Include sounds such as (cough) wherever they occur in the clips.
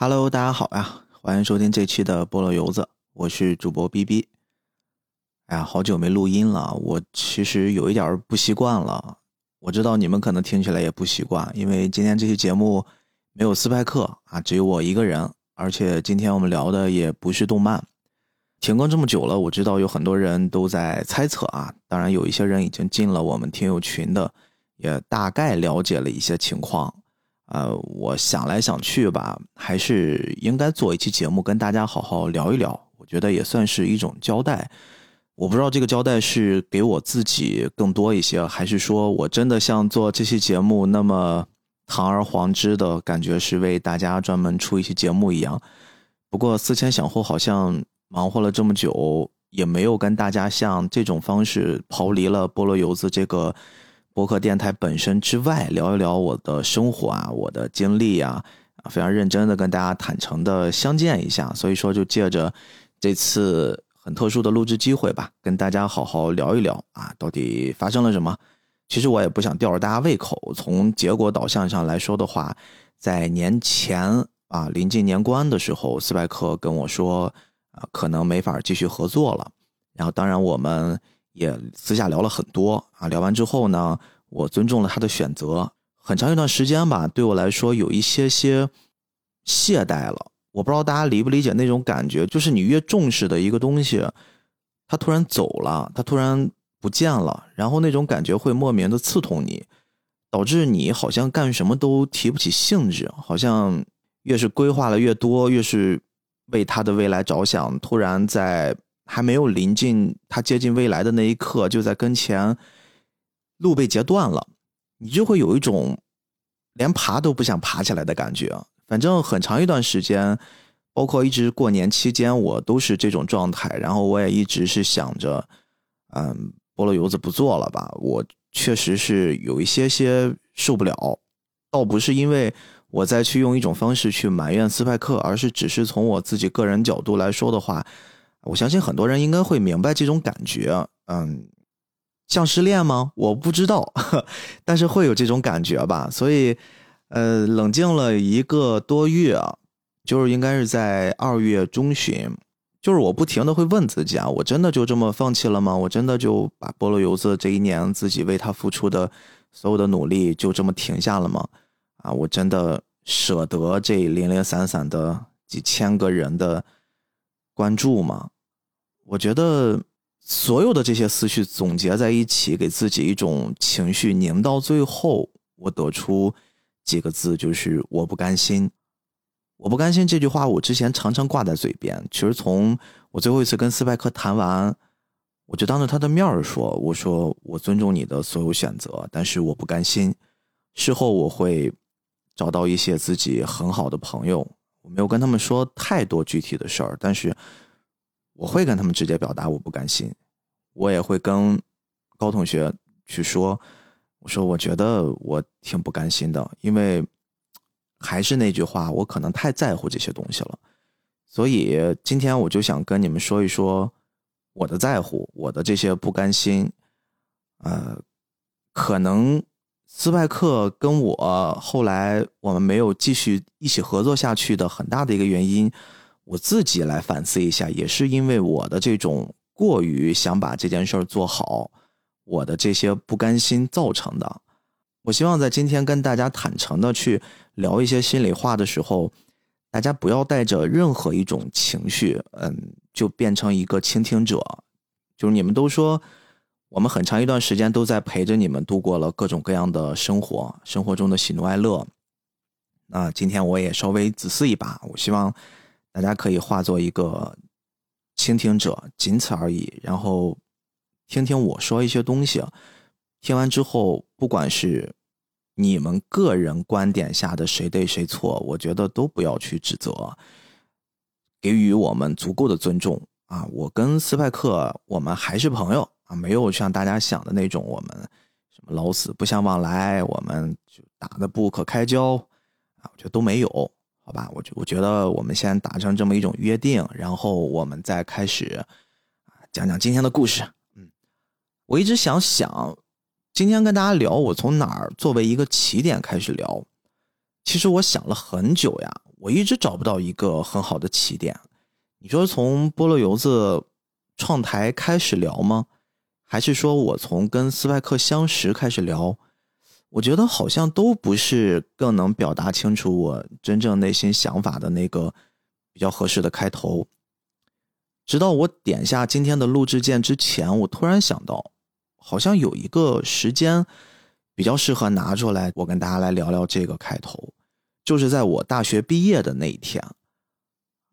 Hello，大家好呀，欢迎收听这期的菠萝油子，我是主播 B B。哎呀，好久没录音了，我其实有一点不习惯了。我知道你们可能听起来也不习惯，因为今天这期节目没有斯派克啊，只有我一个人，而且今天我们聊的也不是动漫。停更这么久了，我知道有很多人都在猜测啊，当然有一些人已经进了我们听友群的，也大概了解了一些情况。呃，我想来想去吧，还是应该做一期节目跟大家好好聊一聊，我觉得也算是一种交代。我不知道这个交代是给我自己更多一些，还是说我真的像做这期节目那么堂而皇之的感觉是为大家专门出一期节目一样。不过思前想后，好像。忙活了这么久，也没有跟大家像这种方式逃离了菠萝油子这个博客电台本身之外，聊一聊我的生活啊，我的经历啊，啊，非常认真的跟大家坦诚的相见一下。所以说，就借着这次很特殊的录制机会吧，跟大家好好聊一聊啊，到底发生了什么？其实我也不想吊着大家胃口。从结果导向上来说的话，在年前啊，临近年关的时候，斯派克跟我说。啊，可能没法继续合作了。然后，当然我们也私下聊了很多啊。聊完之后呢，我尊重了他的选择。很长一段时间吧，对我来说有一些些懈怠了。我不知道大家理不理解那种感觉，就是你越重视的一个东西，他突然走了，他突然不见了，然后那种感觉会莫名的刺痛你，导致你好像干什么都提不起兴致，好像越是规划的越多，越是。为他的未来着想，突然在还没有临近他接近未来的那一刻，就在跟前，路被截断了，你就会有一种连爬都不想爬起来的感觉。反正很长一段时间，包括一直过年期间，我都是这种状态。然后我也一直是想着，嗯，菠萝油子不做了吧？我确实是有一些些受不了，倒不是因为。我再去用一种方式去埋怨斯派克，而是只是从我自己个人角度来说的话，我相信很多人应该会明白这种感觉。嗯，像失恋吗？我不知道，(laughs) 但是会有这种感觉吧。所以，呃，冷静了一个多月啊，就是应该是在二月中旬，就是我不停的会问自己啊，我真的就这么放弃了吗？我真的就把菠萝油子这一年自己为他付出的所有的努力就这么停下了吗？啊，我真的舍得这零零散散的几千个人的关注吗？我觉得所有的这些思绪总结在一起，给自己一种情绪拧到最后，我得出几个字，就是我不甘心。我不甘心这句话，我之前常常挂在嘴边。其实从我最后一次跟斯派克谈完，我就当着他的面说：“我说我尊重你的所有选择，但是我不甘心。”事后我会。找到一些自己很好的朋友，我没有跟他们说太多具体的事儿，但是我会跟他们直接表达我不甘心。我也会跟高同学去说，我说我觉得我挺不甘心的，因为还是那句话，我可能太在乎这些东西了。所以今天我就想跟你们说一说我的在乎，我的这些不甘心，呃，可能。斯派克跟我后来我们没有继续一起合作下去的很大的一个原因，我自己来反思一下，也是因为我的这种过于想把这件事儿做好，我的这些不甘心造成的。我希望在今天跟大家坦诚的去聊一些心里话的时候，大家不要带着任何一种情绪，嗯，就变成一个倾听者，就是你们都说。我们很长一段时间都在陪着你们度过了各种各样的生活，生活中的喜怒哀乐。那今天我也稍微自私一把，我希望大家可以化作一个倾听者，仅此而已。然后听听我说一些东西，听完之后，不管是你们个人观点下的谁对谁错，我觉得都不要去指责，给予我们足够的尊重啊！我跟斯派克，我们还是朋友。啊，没有像大家想的那种，我们什么老死不相往来，我们就打的不可开交啊，我觉得都没有，好吧？我觉我觉得我们先达成这么一种约定，然后我们再开始啊讲讲今天的故事。嗯，我一直想想，今天跟大家聊，我从哪儿作为一个起点开始聊？其实我想了很久呀，我一直找不到一个很好的起点。你说从菠萝油子创台开始聊吗？还是说我从跟斯派克相识开始聊？我觉得好像都不是更能表达清楚我真正内心想法的那个比较合适的开头。直到我点下今天的录制键之前，我突然想到，好像有一个时间比较适合拿出来，我跟大家来聊聊这个开头，就是在我大学毕业的那一天。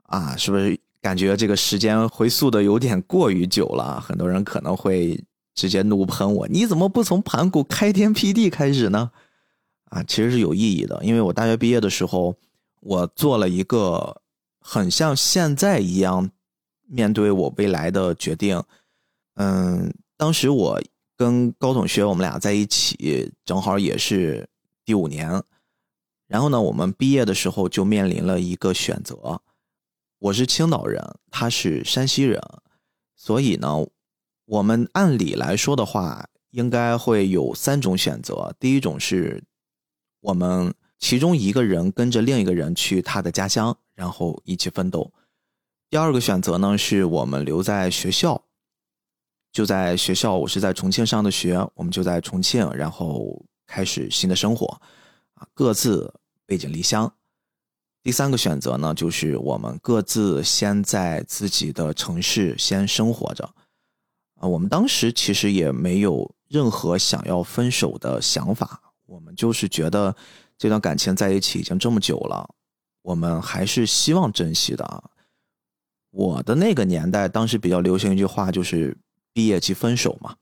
啊，是不是感觉这个时间回溯的有点过于久了？很多人可能会。直接怒喷我，你怎么不从盘古开天辟地开始呢？啊，其实是有意义的，因为我大学毕业的时候，我做了一个很像现在一样面对我未来的决定。嗯，当时我跟高同学我们俩在一起，正好也是第五年。然后呢，我们毕业的时候就面临了一个选择，我是青岛人，他是山西人，所以呢。我们按理来说的话，应该会有三种选择。第一种是，我们其中一个人跟着另一个人去他的家乡，然后一起奋斗。第二个选择呢，是我们留在学校，就在学校，我是在重庆上的学，我们就在重庆，然后开始新的生活，啊，各自背井离乡。第三个选择呢，就是我们各自先在自己的城市先生活着。我们当时其实也没有任何想要分手的想法，我们就是觉得这段感情在一起已经这么久了，我们还是希望珍惜的啊。我的那个年代，当时比较流行一句话，就是“毕业即分手”嘛，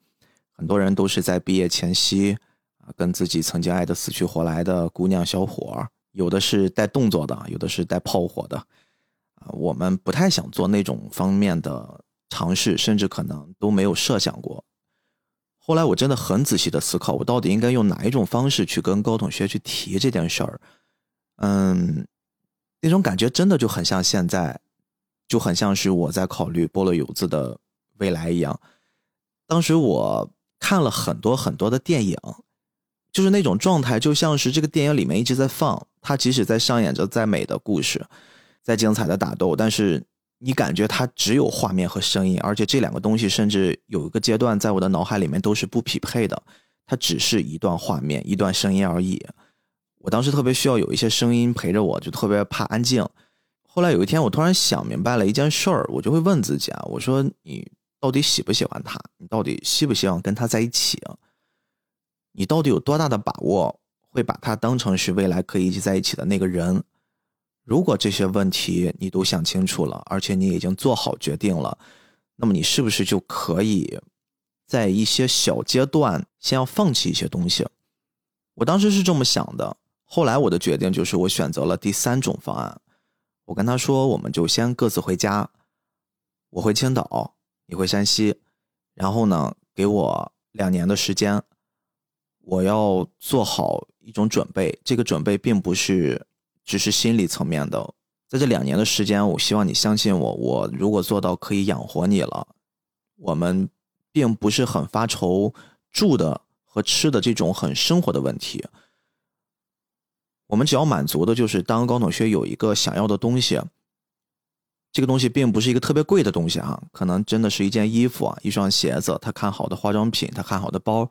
很多人都是在毕业前夕啊，跟自己曾经爱的死去活来的姑娘小伙，有的是带动作的，有的是带炮火的，啊，我们不太想做那种方面的。尝试，甚至可能都没有设想过。后来我真的很仔细的思考，我到底应该用哪一种方式去跟高同学去提这件事儿。嗯，那种感觉真的就很像现在，就很像是我在考虑菠萝油子的未来一样。当时我看了很多很多的电影，就是那种状态，就像是这个电影里面一直在放，他即使在上演着再美的故事，再精彩的打斗，但是。你感觉它只有画面和声音，而且这两个东西甚至有一个阶段在我的脑海里面都是不匹配的，它只是一段画面、一段声音而已。我当时特别需要有一些声音陪着我，就特别怕安静。后来有一天，我突然想明白了一件事儿，我就会问自己啊，我说你到底喜不喜欢他？你到底希不希望跟他在一起？你到底有多大的把握会把他当成是未来可以一起在一起的那个人？如果这些问题你都想清楚了，而且你已经做好决定了，那么你是不是就可以在一些小阶段先要放弃一些东西？我当时是这么想的。后来我的决定就是我选择了第三种方案。我跟他说，我们就先各自回家，我回青岛，你回山西，然后呢，给我两年的时间，我要做好一种准备。这个准备并不是。只是心理层面的，在这两年的时间，我希望你相信我。我如果做到可以养活你了，我们并不是很发愁住的和吃的这种很生活的问题。我们只要满足的就是，当高同学有一个想要的东西，这个东西并不是一个特别贵的东西啊，可能真的是一件衣服啊，一双鞋子，他看好的化妆品，他看好的包，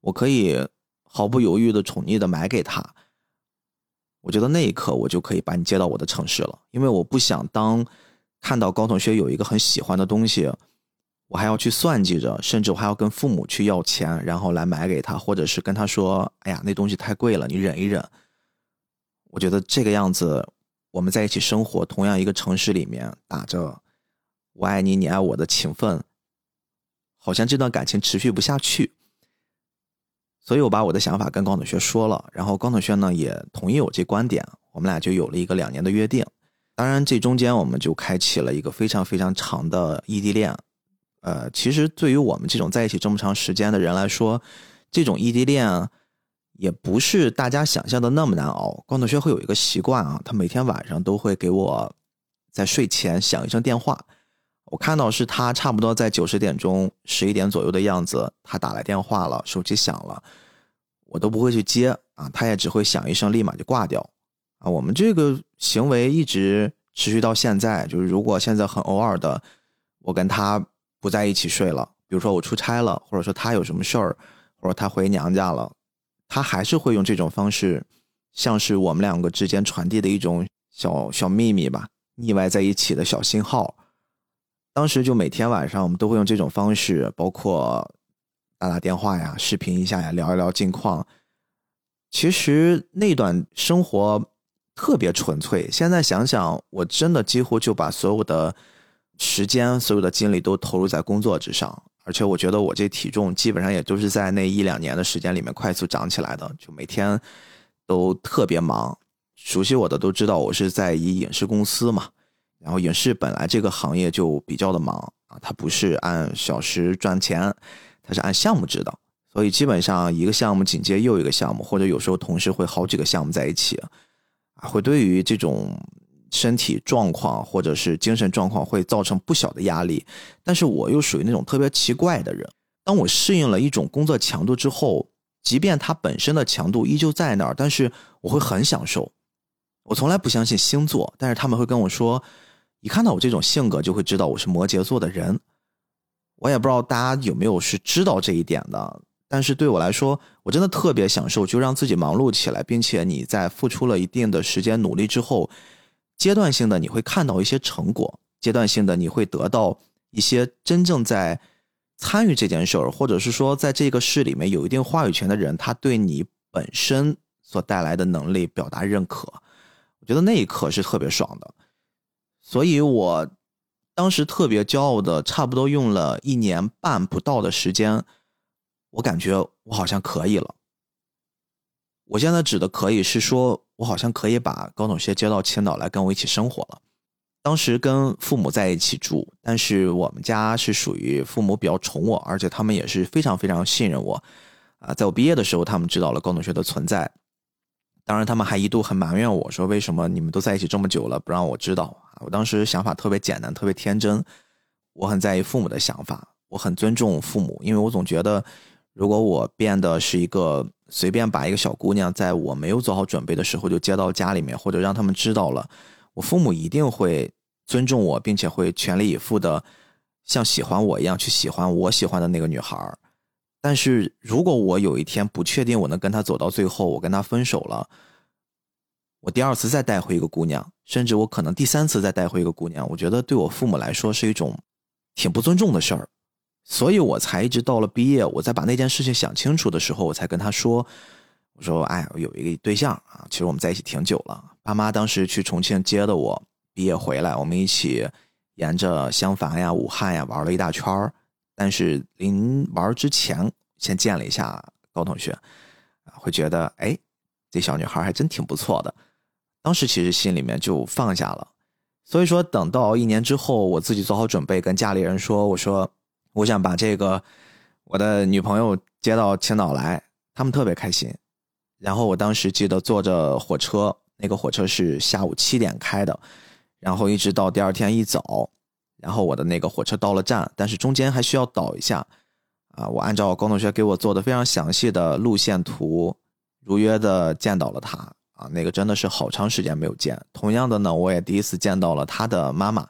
我可以毫不犹豫的宠溺的买给他。我觉得那一刻我就可以把你接到我的城市了，因为我不想当看到高同学有一个很喜欢的东西，我还要去算计着，甚至我还要跟父母去要钱，然后来买给他，或者是跟他说：“哎呀，那东西太贵了，你忍一忍。”我觉得这个样子，我们在一起生活，同样一个城市里面，打着“我爱你，你爱我”的情分，好像这段感情持续不下去。所以我把我的想法跟高同学说了，然后高同学呢也同意我这观点，我们俩就有了一个两年的约定。当然，这中间我们就开启了一个非常非常长的异地恋。呃，其实对于我们这种在一起这么长时间的人来说，这种异地恋也不是大家想象的那么难熬。高同学会有一个习惯啊，他每天晚上都会给我在睡前响一声电话。我看到是他差不多在九十点钟、十一点左右的样子，他打来电话了，手机响了，我都不会去接啊，他也只会响一声，立马就挂掉啊。我们这个行为一直持续到现在。就是如果现在很偶尔的，我跟他不在一起睡了，比如说我出差了，或者说他有什么事儿，或者他回娘家了，他还是会用这种方式，像是我们两个之间传递的一种小小秘密吧，腻歪在一起的小信号。当时就每天晚上我们都会用这种方式，包括打打电话呀、视频一下呀、聊一聊近况。其实那段生活特别纯粹。现在想想，我真的几乎就把所有的时间、所有的精力都投入在工作之上。而且我觉得我这体重基本上也都是在那一两年的时间里面快速长起来的。就每天都特别忙，熟悉我的都知道我是在一影视公司嘛。然后影视本来这个行业就比较的忙啊，它不是按小时赚钱，它是按项目制的，所以基本上一个项目紧接又一个项目，或者有时候同时会好几个项目在一起，啊，会对于这种身体状况或者是精神状况会造成不小的压力。但是我又属于那种特别奇怪的人，当我适应了一种工作强度之后，即便它本身的强度依旧在那儿，但是我会很享受。我从来不相信星座，但是他们会跟我说。一看到我这种性格，就会知道我是摩羯座的人。我也不知道大家有没有是知道这一点的，但是对我来说，我真的特别享受，就让自己忙碌起来，并且你在付出了一定的时间努力之后，阶段性的你会看到一些成果，阶段性的你会得到一些真正在参与这件事儿，或者是说在这个事里面有一定话语权的人，他对你本身所带来的能力表达认可。我觉得那一刻是特别爽的。所以，我当时特别骄傲的，差不多用了一年半不到的时间，我感觉我好像可以了。我现在指的可以是说，我好像可以把高同学接到青岛来跟我一起生活了。当时跟父母在一起住，但是我们家是属于父母比较宠我，而且他们也是非常非常信任我。啊，在我毕业的时候，他们知道了高同学的存在。当然，他们还一度很埋怨我说：“为什么你们都在一起这么久了，不让我知道？”我当时想法特别简单，特别天真。我很在意父母的想法，我很尊重父母，因为我总觉得，如果我变得是一个随便把一个小姑娘在我没有做好准备的时候就接到家里面，或者让他们知道了，我父母一定会尊重我，并且会全力以赴的像喜欢我一样去喜欢我喜欢的那个女孩。但是如果我有一天不确定我能跟他走到最后，我跟他分手了，我第二次再带回一个姑娘，甚至我可能第三次再带回一个姑娘，我觉得对我父母来说是一种挺不尊重的事儿，所以我才一直到了毕业，我在把那件事情想清楚的时候，我才跟他说，我说，哎，我有一个对象啊，其实我们在一起挺久了，爸妈当时去重庆接的我，毕业回来，我们一起沿着襄樊呀、武汉呀玩了一大圈儿。但是临玩之前，先见了一下高同学，会觉得哎，这小女孩还真挺不错的。当时其实心里面就放下了。所以说，等到一年之后，我自己做好准备，跟家里人说，我说我想把这个我的女朋友接到青岛来，他们特别开心。然后我当时记得坐着火车，那个火车是下午七点开的，然后一直到第二天一早。然后我的那个火车到了站，但是中间还需要倒一下，啊，我按照高同学给我做的非常详细的路线图，如约的见到了他，啊，那个真的是好长时间没有见。同样的呢，我也第一次见到了他的妈妈，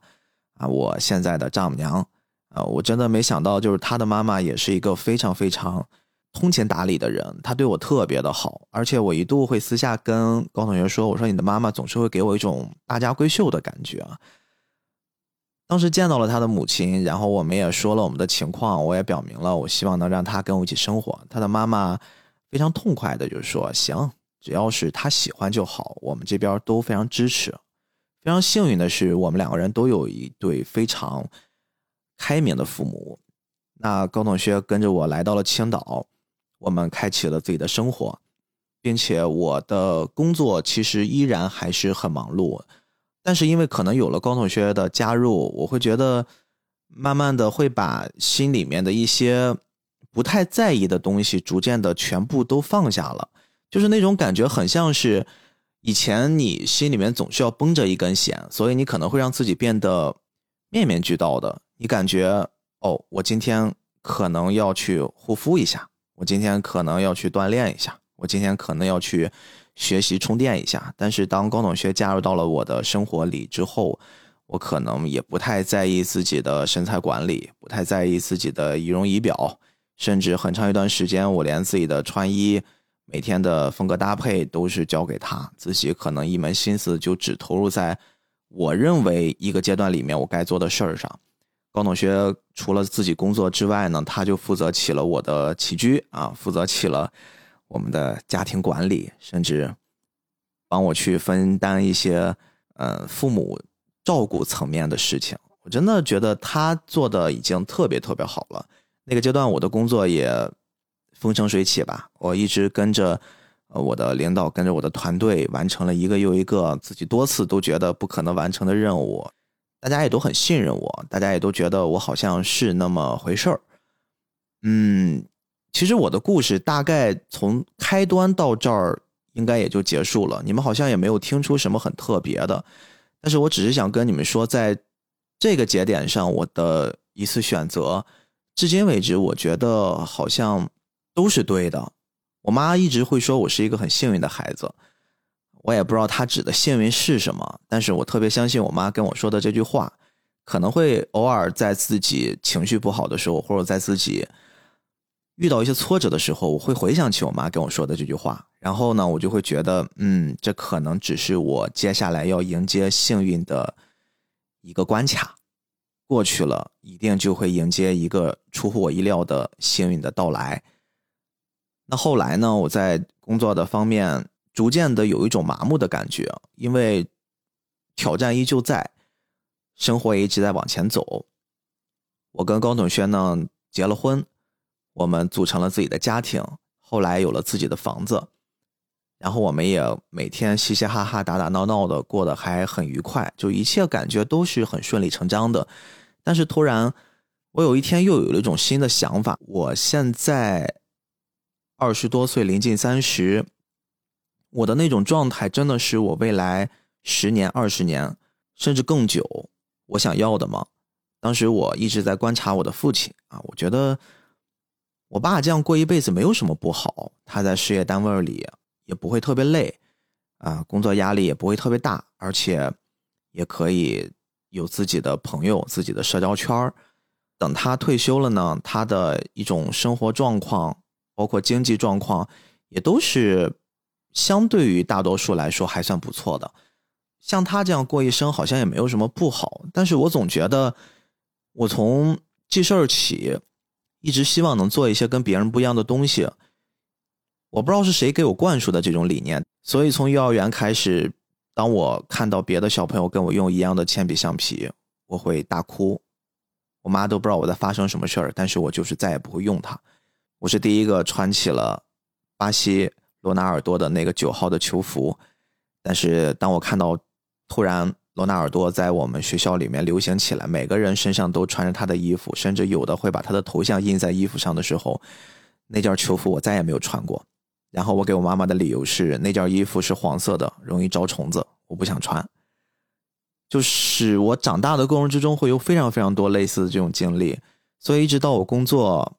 啊，我现在的丈母娘，啊，我真的没想到，就是他的妈妈也是一个非常非常通情达理的人，他对我特别的好，而且我一度会私下跟高同学说，我说你的妈妈总是会给我一种大家闺秀的感觉啊。当时见到了他的母亲，然后我们也说了我们的情况，我也表明了我希望能让他跟我一起生活。他的妈妈非常痛快的就说：“行，只要是他喜欢就好，我们这边都非常支持。”非常幸运的是，我们两个人都有一对非常开明的父母。那高同学跟着我来到了青岛，我们开启了自己的生活，并且我的工作其实依然还是很忙碌。但是因为可能有了高同学的加入，我会觉得慢慢的会把心里面的一些不太在意的东西，逐渐的全部都放下了。就是那种感觉，很像是以前你心里面总是要绷着一根弦，所以你可能会让自己变得面面俱到的。你感觉哦，我今天可能要去护肤一下，我今天可能要去锻炼一下，我今天可能要去学习充电一下。但是当高同学加入到了我的生活里之后，我可能也不太在意自己的身材管理，不太在意自己的仪容仪表，甚至很长一段时间，我连自己的穿衣、每天的风格搭配都是交给他，自己可能一门心思就只投入在我认为一个阶段里面我该做的事儿上。高同学除了自己工作之外呢，他就负责起了我的起居啊，负责起了我们的家庭管理，甚至帮我去分担一些呃父母照顾层面的事情。我真的觉得他做的已经特别特别好了。那个阶段我的工作也风生水起吧，我一直跟着呃我的领导，跟着我的团队完成了一个又一个自己多次都觉得不可能完成的任务。大家也都很信任我，大家也都觉得我好像是那么回事儿。嗯，其实我的故事大概从开端到这儿应该也就结束了。你们好像也没有听出什么很特别的，但是我只是想跟你们说，在这个节点上，我的一次选择，至今为止，我觉得好像都是对的。我妈一直会说我是一个很幸运的孩子。我也不知道她指的幸运是什么，但是我特别相信我妈跟我说的这句话，可能会偶尔在自己情绪不好的时候，或者在自己遇到一些挫折的时候，我会回想起我妈跟我说的这句话，然后呢，我就会觉得，嗯，这可能只是我接下来要迎接幸运的一个关卡，过去了，一定就会迎接一个出乎我意料的幸运的到来。那后来呢，我在工作的方面。逐渐的有一种麻木的感觉，因为挑战依旧在，生活也一直在往前走。我跟高董轩呢结了婚，我们组成了自己的家庭，后来有了自己的房子，然后我们也每天嘻嘻哈哈、打打闹闹的过得还很愉快，就一切感觉都是很顺理成章的。但是突然，我有一天又有了一种新的想法。我现在二十多岁，临近三十。我的那种状态真的是我未来十年、二十年，甚至更久，我想要的吗？当时我一直在观察我的父亲啊，我觉得我爸这样过一辈子没有什么不好。他在事业单位里也不会特别累啊，工作压力也不会特别大，而且也可以有自己的朋友、自己的社交圈等他退休了呢，他的一种生活状况，包括经济状况，也都是。相对于大多数来说还算不错的，像他这样过一生好像也没有什么不好。但是我总觉得，我从记事儿起，一直希望能做一些跟别人不一样的东西。我不知道是谁给我灌输的这种理念，所以从幼儿园开始，当我看到别的小朋友跟我用一样的铅笔橡皮，我会大哭。我妈都不知道我在发生什么事儿，但是我就是再也不会用它。我是第一个穿起了巴西。罗纳尔多的那个九号的球服，但是当我看到突然罗纳尔多在我们学校里面流行起来，每个人身上都穿着他的衣服，甚至有的会把他的头像印在衣服上的时候，那件球服我再也没有穿过。然后我给我妈妈的理由是那件衣服是黄色的，容易招虫子，我不想穿。就是我长大的过程之中会有非常非常多类似的这种经历，所以一直到我工作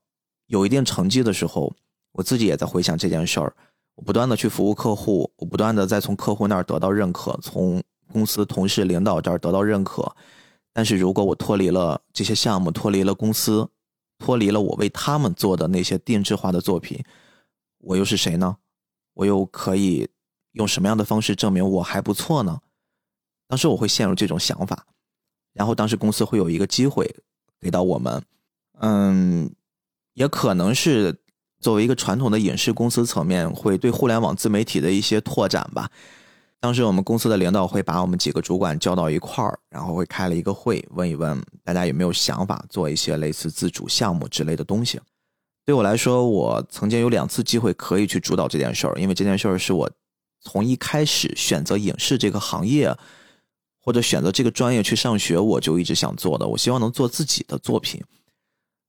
有一定成绩的时候，我自己也在回想这件事儿。我不断的去服务客户，我不断的在从客户那儿得到认可，从公司同事领导这儿得到认可。但是如果我脱离了这些项目，脱离了公司，脱离了我为他们做的那些定制化的作品，我又是谁呢？我又可以用什么样的方式证明我还不错呢？当时我会陷入这种想法，然后当时公司会有一个机会给到我们，嗯，也可能是。作为一个传统的影视公司层面，会对互联网自媒体的一些拓展吧。当时我们公司的领导会把我们几个主管叫到一块儿，然后会开了一个会，问一问大家有没有想法做一些类似自主项目之类的东西。对我来说，我曾经有两次机会可以去主导这件事儿，因为这件事儿是我从一开始选择影视这个行业，或者选择这个专业去上学，我就一直想做的。我希望能做自己的作品。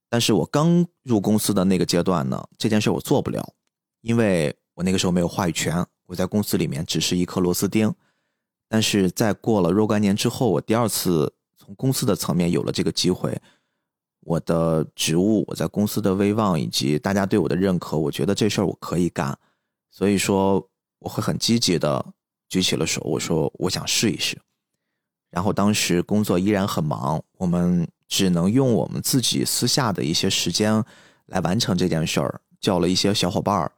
但是我刚入公司的那个阶段呢，这件事我做不了，因为我那个时候没有话语权，我在公司里面只是一颗螺丝钉。但是在过了若干年之后，我第二次从公司的层面有了这个机会，我的职务、我在公司的威望以及大家对我的认可，我觉得这事儿我可以干。所以说，我会很积极的举起了手，我说我想试一试。然后当时工作依然很忙，我们只能用我们自己私下的一些时间来完成这件事儿。叫了一些小伙伴儿，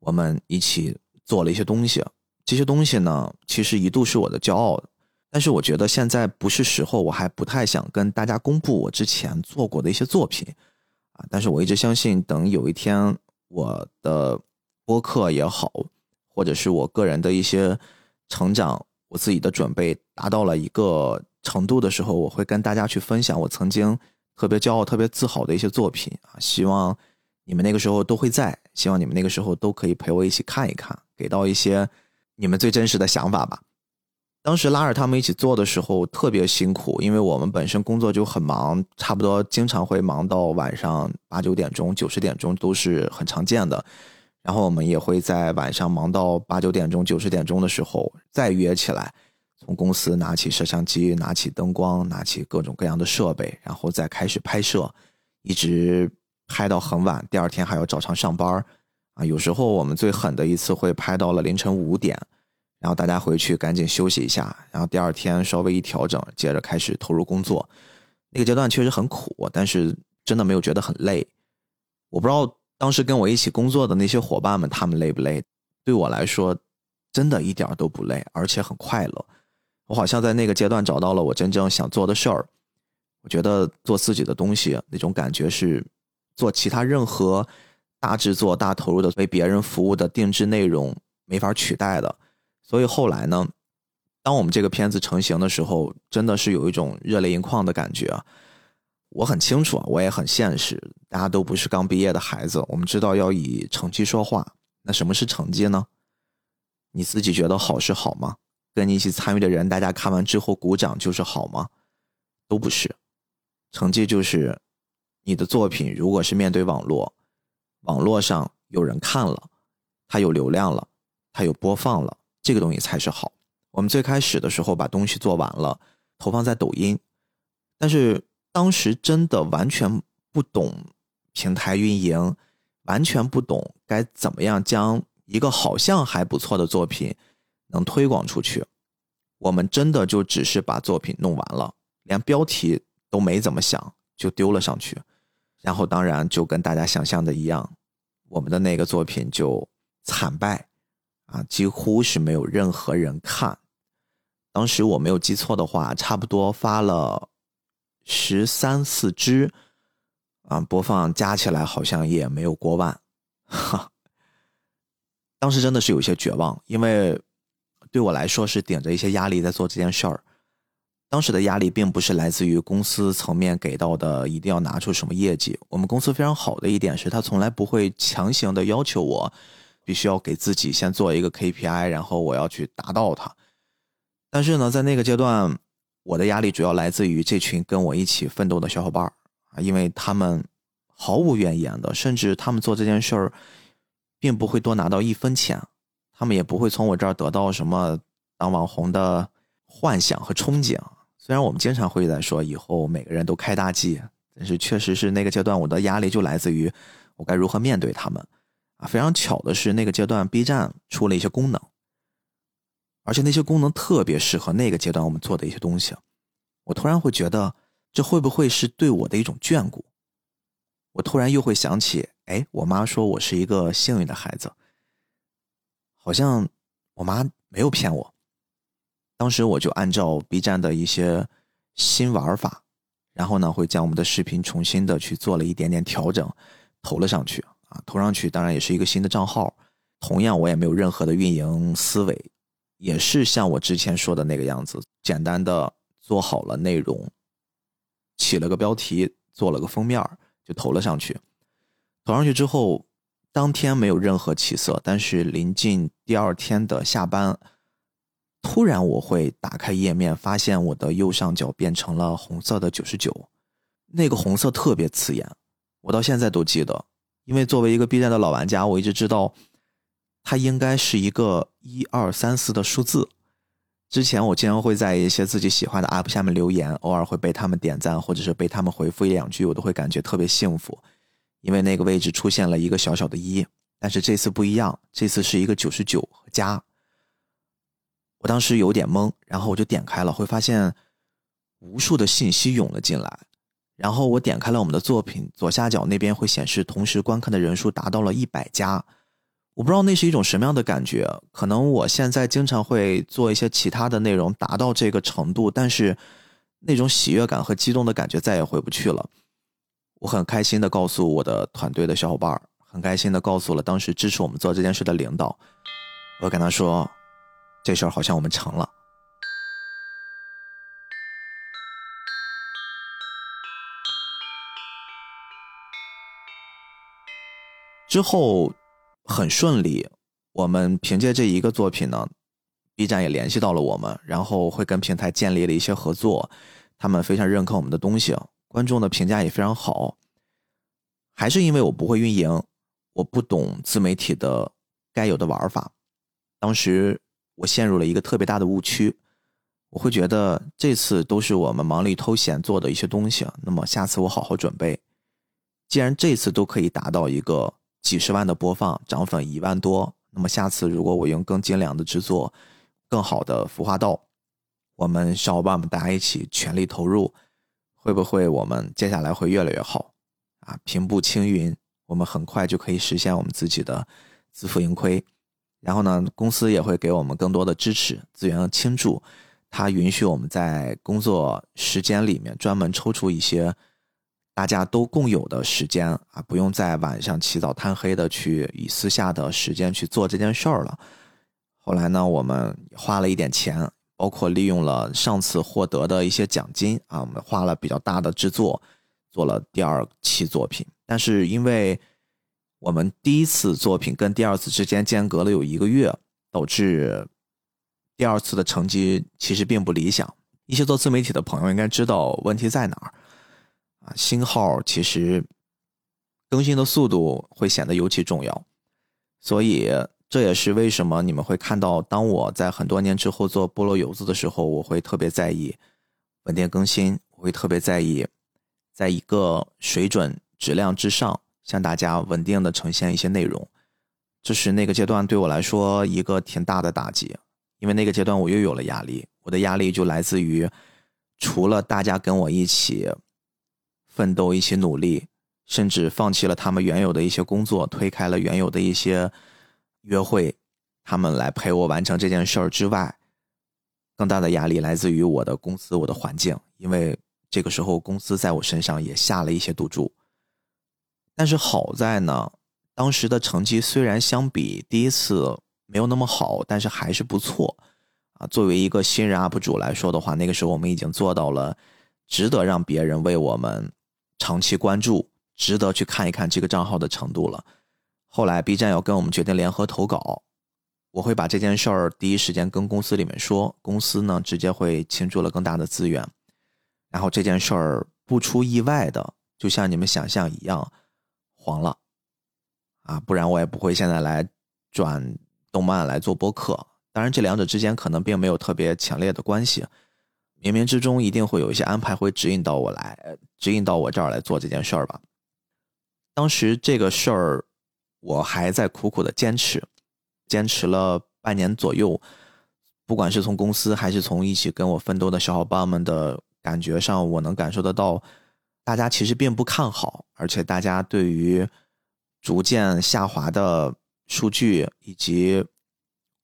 我们一起做了一些东西。这些东西呢，其实一度是我的骄傲，但是我觉得现在不是时候，我还不太想跟大家公布我之前做过的一些作品啊。但是我一直相信，等有一天我的播客也好，或者是我个人的一些成长，我自己的准备达到了一个程度的时候，我会跟大家去分享我曾经特别骄傲、特别自豪的一些作品啊。希望。你们那个时候都会在，希望你们那个时候都可以陪我一起看一看，给到一些你们最真实的想法吧。当时拉着他们一起做的时候特别辛苦，因为我们本身工作就很忙，差不多经常会忙到晚上八九点钟、九十点钟都是很常见的。然后我们也会在晚上忙到八九点钟、九十点钟的时候再约起来，从公司拿起摄像机、拿起灯光、拿起各种各样的设备，然后再开始拍摄，一直。拍到很晚，第二天还要照常上班啊！有时候我们最狠的一次会拍到了凌晨五点，然后大家回去赶紧休息一下，然后第二天稍微一调整，接着开始投入工作。那个阶段确实很苦，但是真的没有觉得很累。我不知道当时跟我一起工作的那些伙伴们，他们累不累？对我来说，真的一点都不累，而且很快乐。我好像在那个阶段找到了我真正想做的事儿。我觉得做自己的东西那种感觉是。做其他任何大制作、大投入的为别人服务的定制内容没法取代的，所以后来呢，当我们这个片子成型的时候，真的是有一种热泪盈眶的感觉。我很清楚，我也很现实，大家都不是刚毕业的孩子，我们知道要以成绩说话。那什么是成绩呢？你自己觉得好是好吗？跟你一起参与的人，大家看完之后鼓掌就是好吗？都不是，成绩就是。你的作品如果是面对网络，网络上有人看了，它有流量了，它有播放了，这个东西才是好。我们最开始的时候把东西做完了，投放在抖音，但是当时真的完全不懂平台运营，完全不懂该怎么样将一个好像还不错的作品能推广出去。我们真的就只是把作品弄完了，连标题都没怎么想就丢了上去。然后，当然就跟大家想象的一样，我们的那个作品就惨败，啊，几乎是没有任何人看。当时我没有记错的话，差不多发了十三四支，啊，播放加起来好像也没有过万。哈，当时真的是有些绝望，因为对我来说是顶着一些压力在做这件事儿。当时的压力并不是来自于公司层面给到的一定要拿出什么业绩。我们公司非常好的一点是，他从来不会强行的要求我必须要给自己先做一个 KPI，然后我要去达到它。但是呢，在那个阶段，我的压力主要来自于这群跟我一起奋斗的小伙伴啊，因为他们毫无怨言的，甚至他们做这件事儿并不会多拿到一分钱，他们也不会从我这儿得到什么当网红的幻想和憧憬。虽然我们经常会在说以后每个人都开大 G，但是确实是那个阶段我的压力就来自于我该如何面对他们啊。非常巧的是，那个阶段 B 站出了一些功能，而且那些功能特别适合那个阶段我们做的一些东西。我突然会觉得，这会不会是对我的一种眷顾？我突然又会想起，哎，我妈说我是一个幸运的孩子，好像我妈没有骗我。当时我就按照 B 站的一些新玩法，然后呢，会将我们的视频重新的去做了一点点调整，投了上去啊，投上去当然也是一个新的账号，同样我也没有任何的运营思维，也是像我之前说的那个样子，简单的做好了内容，起了个标题，做了个封面，就投了上去。投上去之后，当天没有任何起色，但是临近第二天的下班。突然，我会打开页面，发现我的右上角变成了红色的九十九，那个红色特别刺眼，我到现在都记得。因为作为一个 B 站的老玩家，我一直知道它应该是一个一二三四的数字。之前我经常会在一些自己喜欢的 UP 下面留言，偶尔会被他们点赞，或者是被他们回复一两句，我都会感觉特别幸福，因为那个位置出现了一个小小的一。但是这次不一样，这次是一个九十九加。我当时有点懵，然后我就点开了，会发现无数的信息涌了进来。然后我点开了我们的作品，左下角那边会显示同时观看的人数达到了一百家。我不知道那是一种什么样的感觉，可能我现在经常会做一些其他的内容达到这个程度，但是那种喜悦感和激动的感觉再也回不去了。我很开心的告诉我的团队的小伙伴，很开心的告诉了当时支持我们做这件事的领导，我跟他说。这事儿好像我们成了。之后很顺利，我们凭借这一个作品呢，B 站也联系到了我们，然后会跟平台建立了一些合作，他们非常认可我们的东西，观众的评价也非常好。还是因为我不会运营，我不懂自媒体的该有的玩法，当时。我陷入了一个特别大的误区，我会觉得这次都是我们忙里偷闲做的一些东西，那么下次我好好准备。既然这次都可以达到一个几十万的播放，涨粉一万多，那么下次如果我用更精良的制作，更好的孵化道，我们小伙伴们大家一起全力投入，会不会我们接下来会越来越好？啊，平步青云，我们很快就可以实现我们自己的自负盈亏。然后呢，公司也会给我们更多的支持、资源和倾注，它允许我们在工作时间里面专门抽出一些大家都共有的时间啊，不用在晚上起早贪黑的去以私下的时间去做这件事儿了。后来呢，我们花了一点钱，包括利用了上次获得的一些奖金啊，我们花了比较大的制作，做了第二期作品，但是因为。我们第一次作品跟第二次之间间隔了有一个月，导致第二次的成绩其实并不理想。一些做自媒体的朋友应该知道问题在哪儿啊？新号其实更新的速度会显得尤其重要，所以这也是为什么你们会看到，当我在很多年之后做菠萝油子的时候，我会特别在意稳定更新，我会特别在意在一个水准质量之上。向大家稳定的呈现一些内容，这是那个阶段对我来说一个挺大的打击，因为那个阶段我又有了压力，我的压力就来自于除了大家跟我一起奋斗、一起努力，甚至放弃了他们原有的一些工作，推开了原有的一些约会，他们来陪我完成这件事儿之外，更大的压力来自于我的公司、我的环境，因为这个时候公司在我身上也下了一些赌注。但是好在呢，当时的成绩虽然相比第一次没有那么好，但是还是不错啊。作为一个新人 UP 主来说的话，那个时候我们已经做到了值得让别人为我们长期关注、值得去看一看这个账号的程度了。后来 B 站要跟我们决定联合投稿，我会把这件事儿第一时间跟公司里面说，公司呢直接会倾注了更大的资源，然后这件事儿不出意外的，就像你们想象一样。黄了，啊，不然我也不会现在来转动漫来做播客。当然，这两者之间可能并没有特别强烈的关系，冥冥之中一定会有一些安排会指引到我来，指引到我这儿来做这件事儿吧。当时这个事儿我还在苦苦的坚持，坚持了半年左右，不管是从公司还是从一起跟我奋斗的小伙伴们的感觉上，我能感受得到。大家其实并不看好，而且大家对于逐渐下滑的数据，以及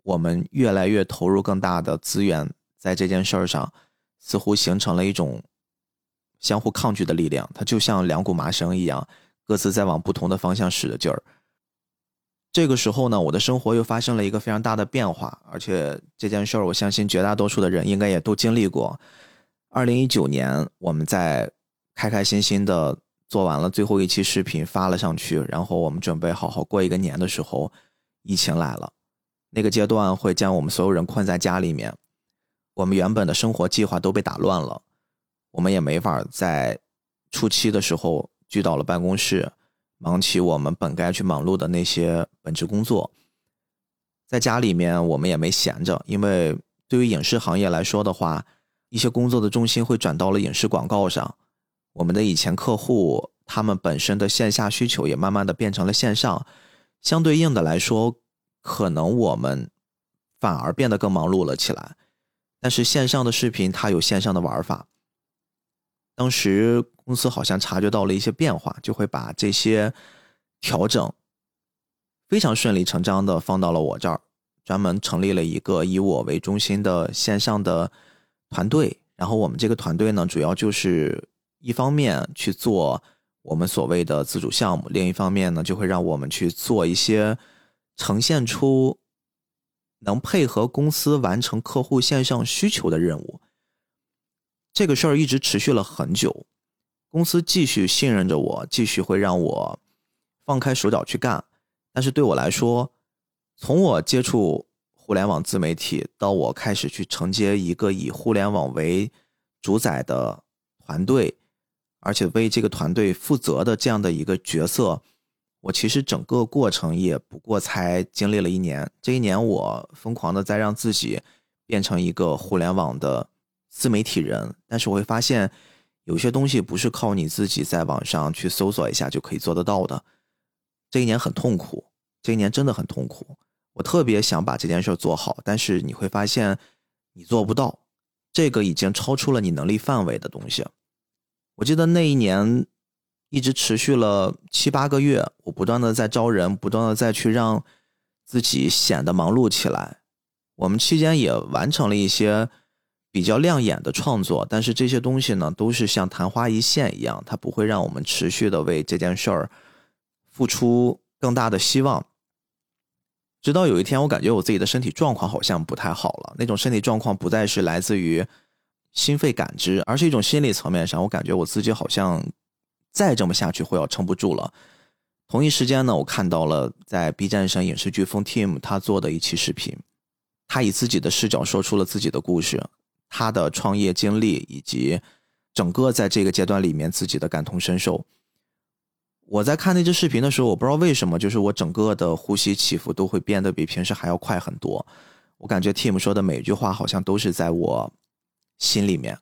我们越来越投入更大的资源在这件事儿上，似乎形成了一种相互抗拒的力量。它就像两股麻绳一样，各自在往不同的方向使着劲儿。这个时候呢，我的生活又发生了一个非常大的变化，而且这件事儿，我相信绝大多数的人应该也都经历过。二零一九年，我们在。开开心心的做完了最后一期视频发了上去，然后我们准备好好过一个年的时候，疫情来了。那个阶段会将我们所有人困在家里面，我们原本的生活计划都被打乱了，我们也没法在初期的时候聚到了办公室，忙起我们本该去忙碌的那些本职工作。在家里面我们也没闲着，因为对于影视行业来说的话，一些工作的重心会转到了影视广告上。我们的以前客户，他们本身的线下需求也慢慢的变成了线上，相对应的来说，可能我们反而变得更忙碌了起来。但是线上的视频它有线上的玩法，当时公司好像察觉到了一些变化，就会把这些调整非常顺理成章的放到了我这儿，专门成立了一个以我为中心的线上的团队。然后我们这个团队呢，主要就是一方面去做我们所谓的自主项目，另一方面呢，就会让我们去做一些呈现出。能配合公司完成客户线上需求的任务，这个事儿一直持续了很久。公司继续信任着我，继续会让我放开手脚去干。但是对我来说，从我接触互联网自媒体到我开始去承接一个以互联网为主宰的团队，而且为这个团队负责的这样的一个角色。我其实整个过程也不过才经历了一年，这一年我疯狂的在让自己变成一个互联网的自媒体人，但是我会发现有些东西不是靠你自己在网上去搜索一下就可以做得到的。这一年很痛苦，这一年真的很痛苦。我特别想把这件事做好，但是你会发现你做不到，这个已经超出了你能力范围的东西。我记得那一年。一直持续了七八个月，我不断的在招人，不断的再去让自己显得忙碌起来。我们期间也完成了一些比较亮眼的创作，但是这些东西呢，都是像昙花一现一样，它不会让我们持续的为这件事儿付出更大的希望。直到有一天，我感觉我自己的身体状况好像不太好了，那种身体状况不再是来自于心肺感知，而是一种心理层面上，我感觉我自己好像。再这么下去会要撑不住了。同一时间呢，我看到了在 B 站上影视飓风 Team 他做的一期视频，他以自己的视角说出了自己的故事，他的创业经历以及整个在这个阶段里面自己的感同身受。我在看那支视频的时候，我不知道为什么，就是我整个的呼吸起伏都会变得比平时还要快很多。我感觉 Team 说的每一句话好像都是在我心里面，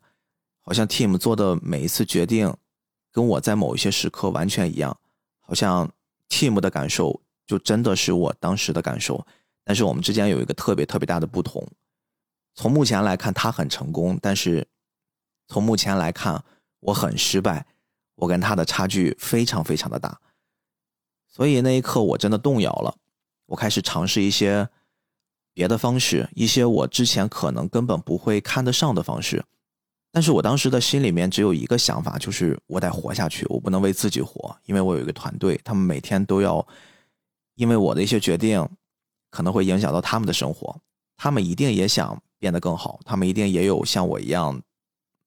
好像 Team 做的每一次决定。跟我在某一些时刻完全一样，好像 Team 的感受就真的是我当时的感受，但是我们之间有一个特别特别大的不同。从目前来看，他很成功，但是从目前来看，我很失败，我跟他的差距非常非常的大。所以那一刻我真的动摇了，我开始尝试一些别的方式，一些我之前可能根本不会看得上的方式。但是我当时的心里面只有一个想法，就是我得活下去，我不能为自己活，因为我有一个团队，他们每天都要，因为我的一些决定，可能会影响到他们的生活，他们一定也想变得更好，他们一定也有像我一样，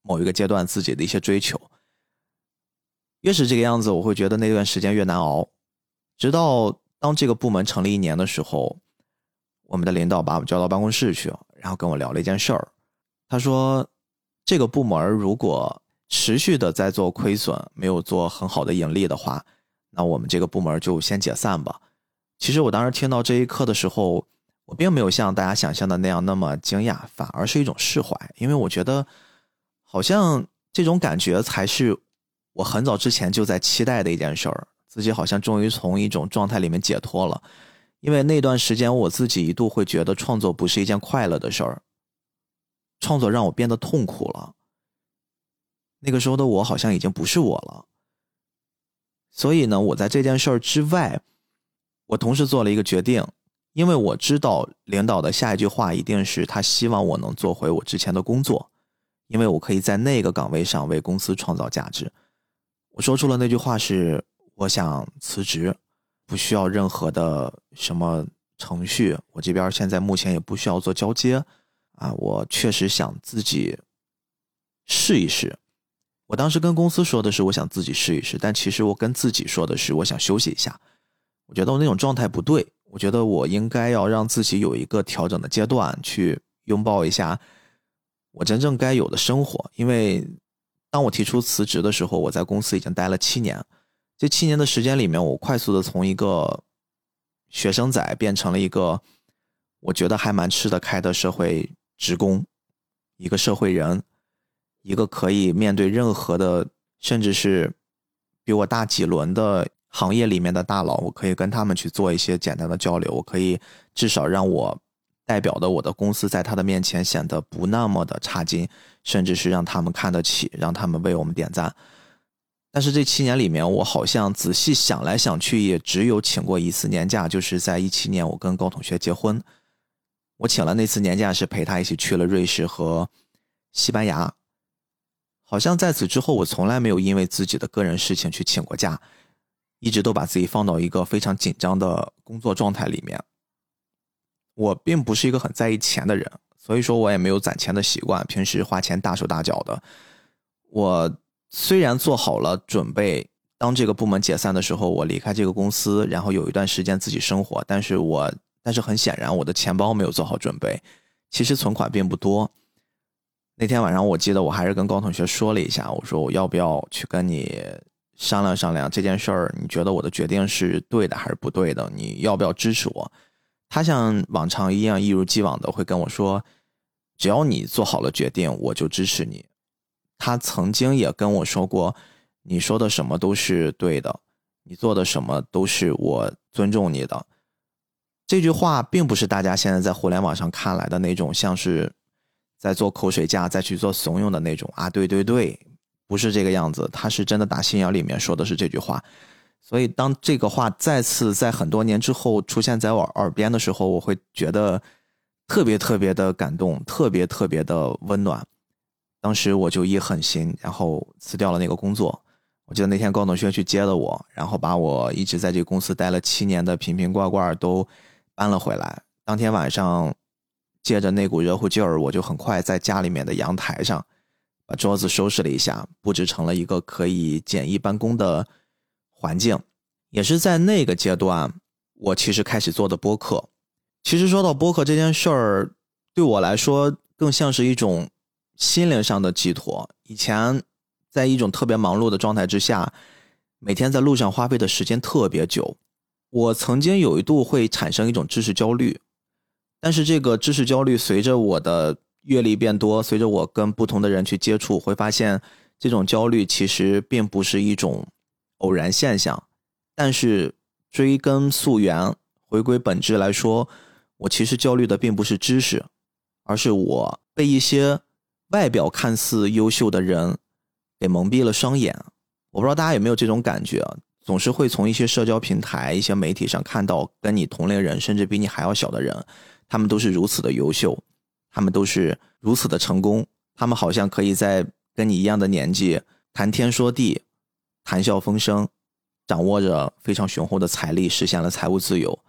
某一个阶段自己的一些追求。越是这个样子，我会觉得那段时间越难熬。直到当这个部门成立一年的时候，我们的领导把我们叫到办公室去，然后跟我聊了一件事儿，他说。这个部门如果持续的在做亏损，没有做很好的盈利的话，那我们这个部门就先解散吧。其实我当时听到这一刻的时候，我并没有像大家想象的那样那么惊讶，反而是一种释怀，因为我觉得好像这种感觉才是我很早之前就在期待的一件事儿，自己好像终于从一种状态里面解脱了。因为那段时间我自己一度会觉得创作不是一件快乐的事儿。创作让我变得痛苦了。那个时候的我好像已经不是我了。所以呢，我在这件事儿之外，我同时做了一个决定，因为我知道领导的下一句话一定是他希望我能做回我之前的工作，因为我可以在那个岗位上为公司创造价值。我说出了那句话是：我想辞职，不需要任何的什么程序，我这边现在目前也不需要做交接。啊，我确实想自己试一试。我当时跟公司说的是，我想自己试一试，但其实我跟自己说的是，我想休息一下。我觉得我那种状态不对，我觉得我应该要让自己有一个调整的阶段，去拥抱一下我真正该有的生活。因为当我提出辞职的时候，我在公司已经待了七年，这七年的时间里面，我快速的从一个学生仔变成了一个我觉得还蛮吃得开的社会。职工，一个社会人，一个可以面对任何的，甚至是比我大几轮的行业里面的大佬，我可以跟他们去做一些简单的交流。我可以至少让我代表的我的公司在他的面前显得不那么的差劲，甚至是让他们看得起，让他们为我们点赞。但是这七年里面，我好像仔细想来想去，也只有请过一次年假，就是在一七年我跟高同学结婚，我请了那次年假是陪他一起去了瑞士和西班牙。好像在此之后，我从来没有因为自己的个人事情去请过假，一直都把自己放到一个非常紧张的工作状态里面。我并不是一个很在意钱的人，所以说我也没有攒钱的习惯，平时花钱大手大脚的。我虽然做好了准备，当这个部门解散的时候，我离开这个公司，然后有一段时间自己生活，但是我但是很显然，我的钱包没有做好准备，其实存款并不多。那天晚上，我记得我还是跟高同学说了一下，我说我要不要去跟你商量商量这件事儿？你觉得我的决定是对的还是不对的？你要不要支持我？他像往常一样一如既往的会跟我说：“只要你做好了决定，我就支持你。”他曾经也跟我说过：“你说的什么都是对的，你做的什么都是我尊重你的。”这句话并不是大家现在在互联网上看来的那种，像是在做口水架、再去做怂恿的那种啊！对对对，不是这个样子，他是真的打心眼里面说的是这句话。所以，当这个话再次在很多年之后出现在我耳边的时候，我会觉得特别特别的感动，特别特别的温暖。当时我就一狠心，然后辞掉了那个工作。我记得那天高同学去接了我，然后把我一直在这个公司待了七年的瓶瓶罐罐都搬了回来。当天晚上，借着那股热乎劲儿，我就很快在家里面的阳台上把桌子收拾了一下，布置成了一个可以简易办公的。环境，也是在那个阶段，我其实开始做的播客。其实说到播客这件事儿，对我来说更像是一种心灵上的寄托。以前在一种特别忙碌的状态之下，每天在路上花费的时间特别久，我曾经有一度会产生一种知识焦虑。但是这个知识焦虑随着我的阅历变多，随着我跟不同的人去接触，会发现这种焦虑其实并不是一种。偶然现象，但是追根溯源、回归本质来说，我其实焦虑的并不是知识，而是我被一些外表看似优秀的人给蒙蔽了双眼。我不知道大家有没有这种感觉，总是会从一些社交平台、一些媒体上看到跟你同龄人，甚至比你还要小的人，他们都是如此的优秀，他们都是如此的成功，他们好像可以在跟你一样的年纪谈天说地。谈笑风生，掌握着非常雄厚的财力，实现了财务自由。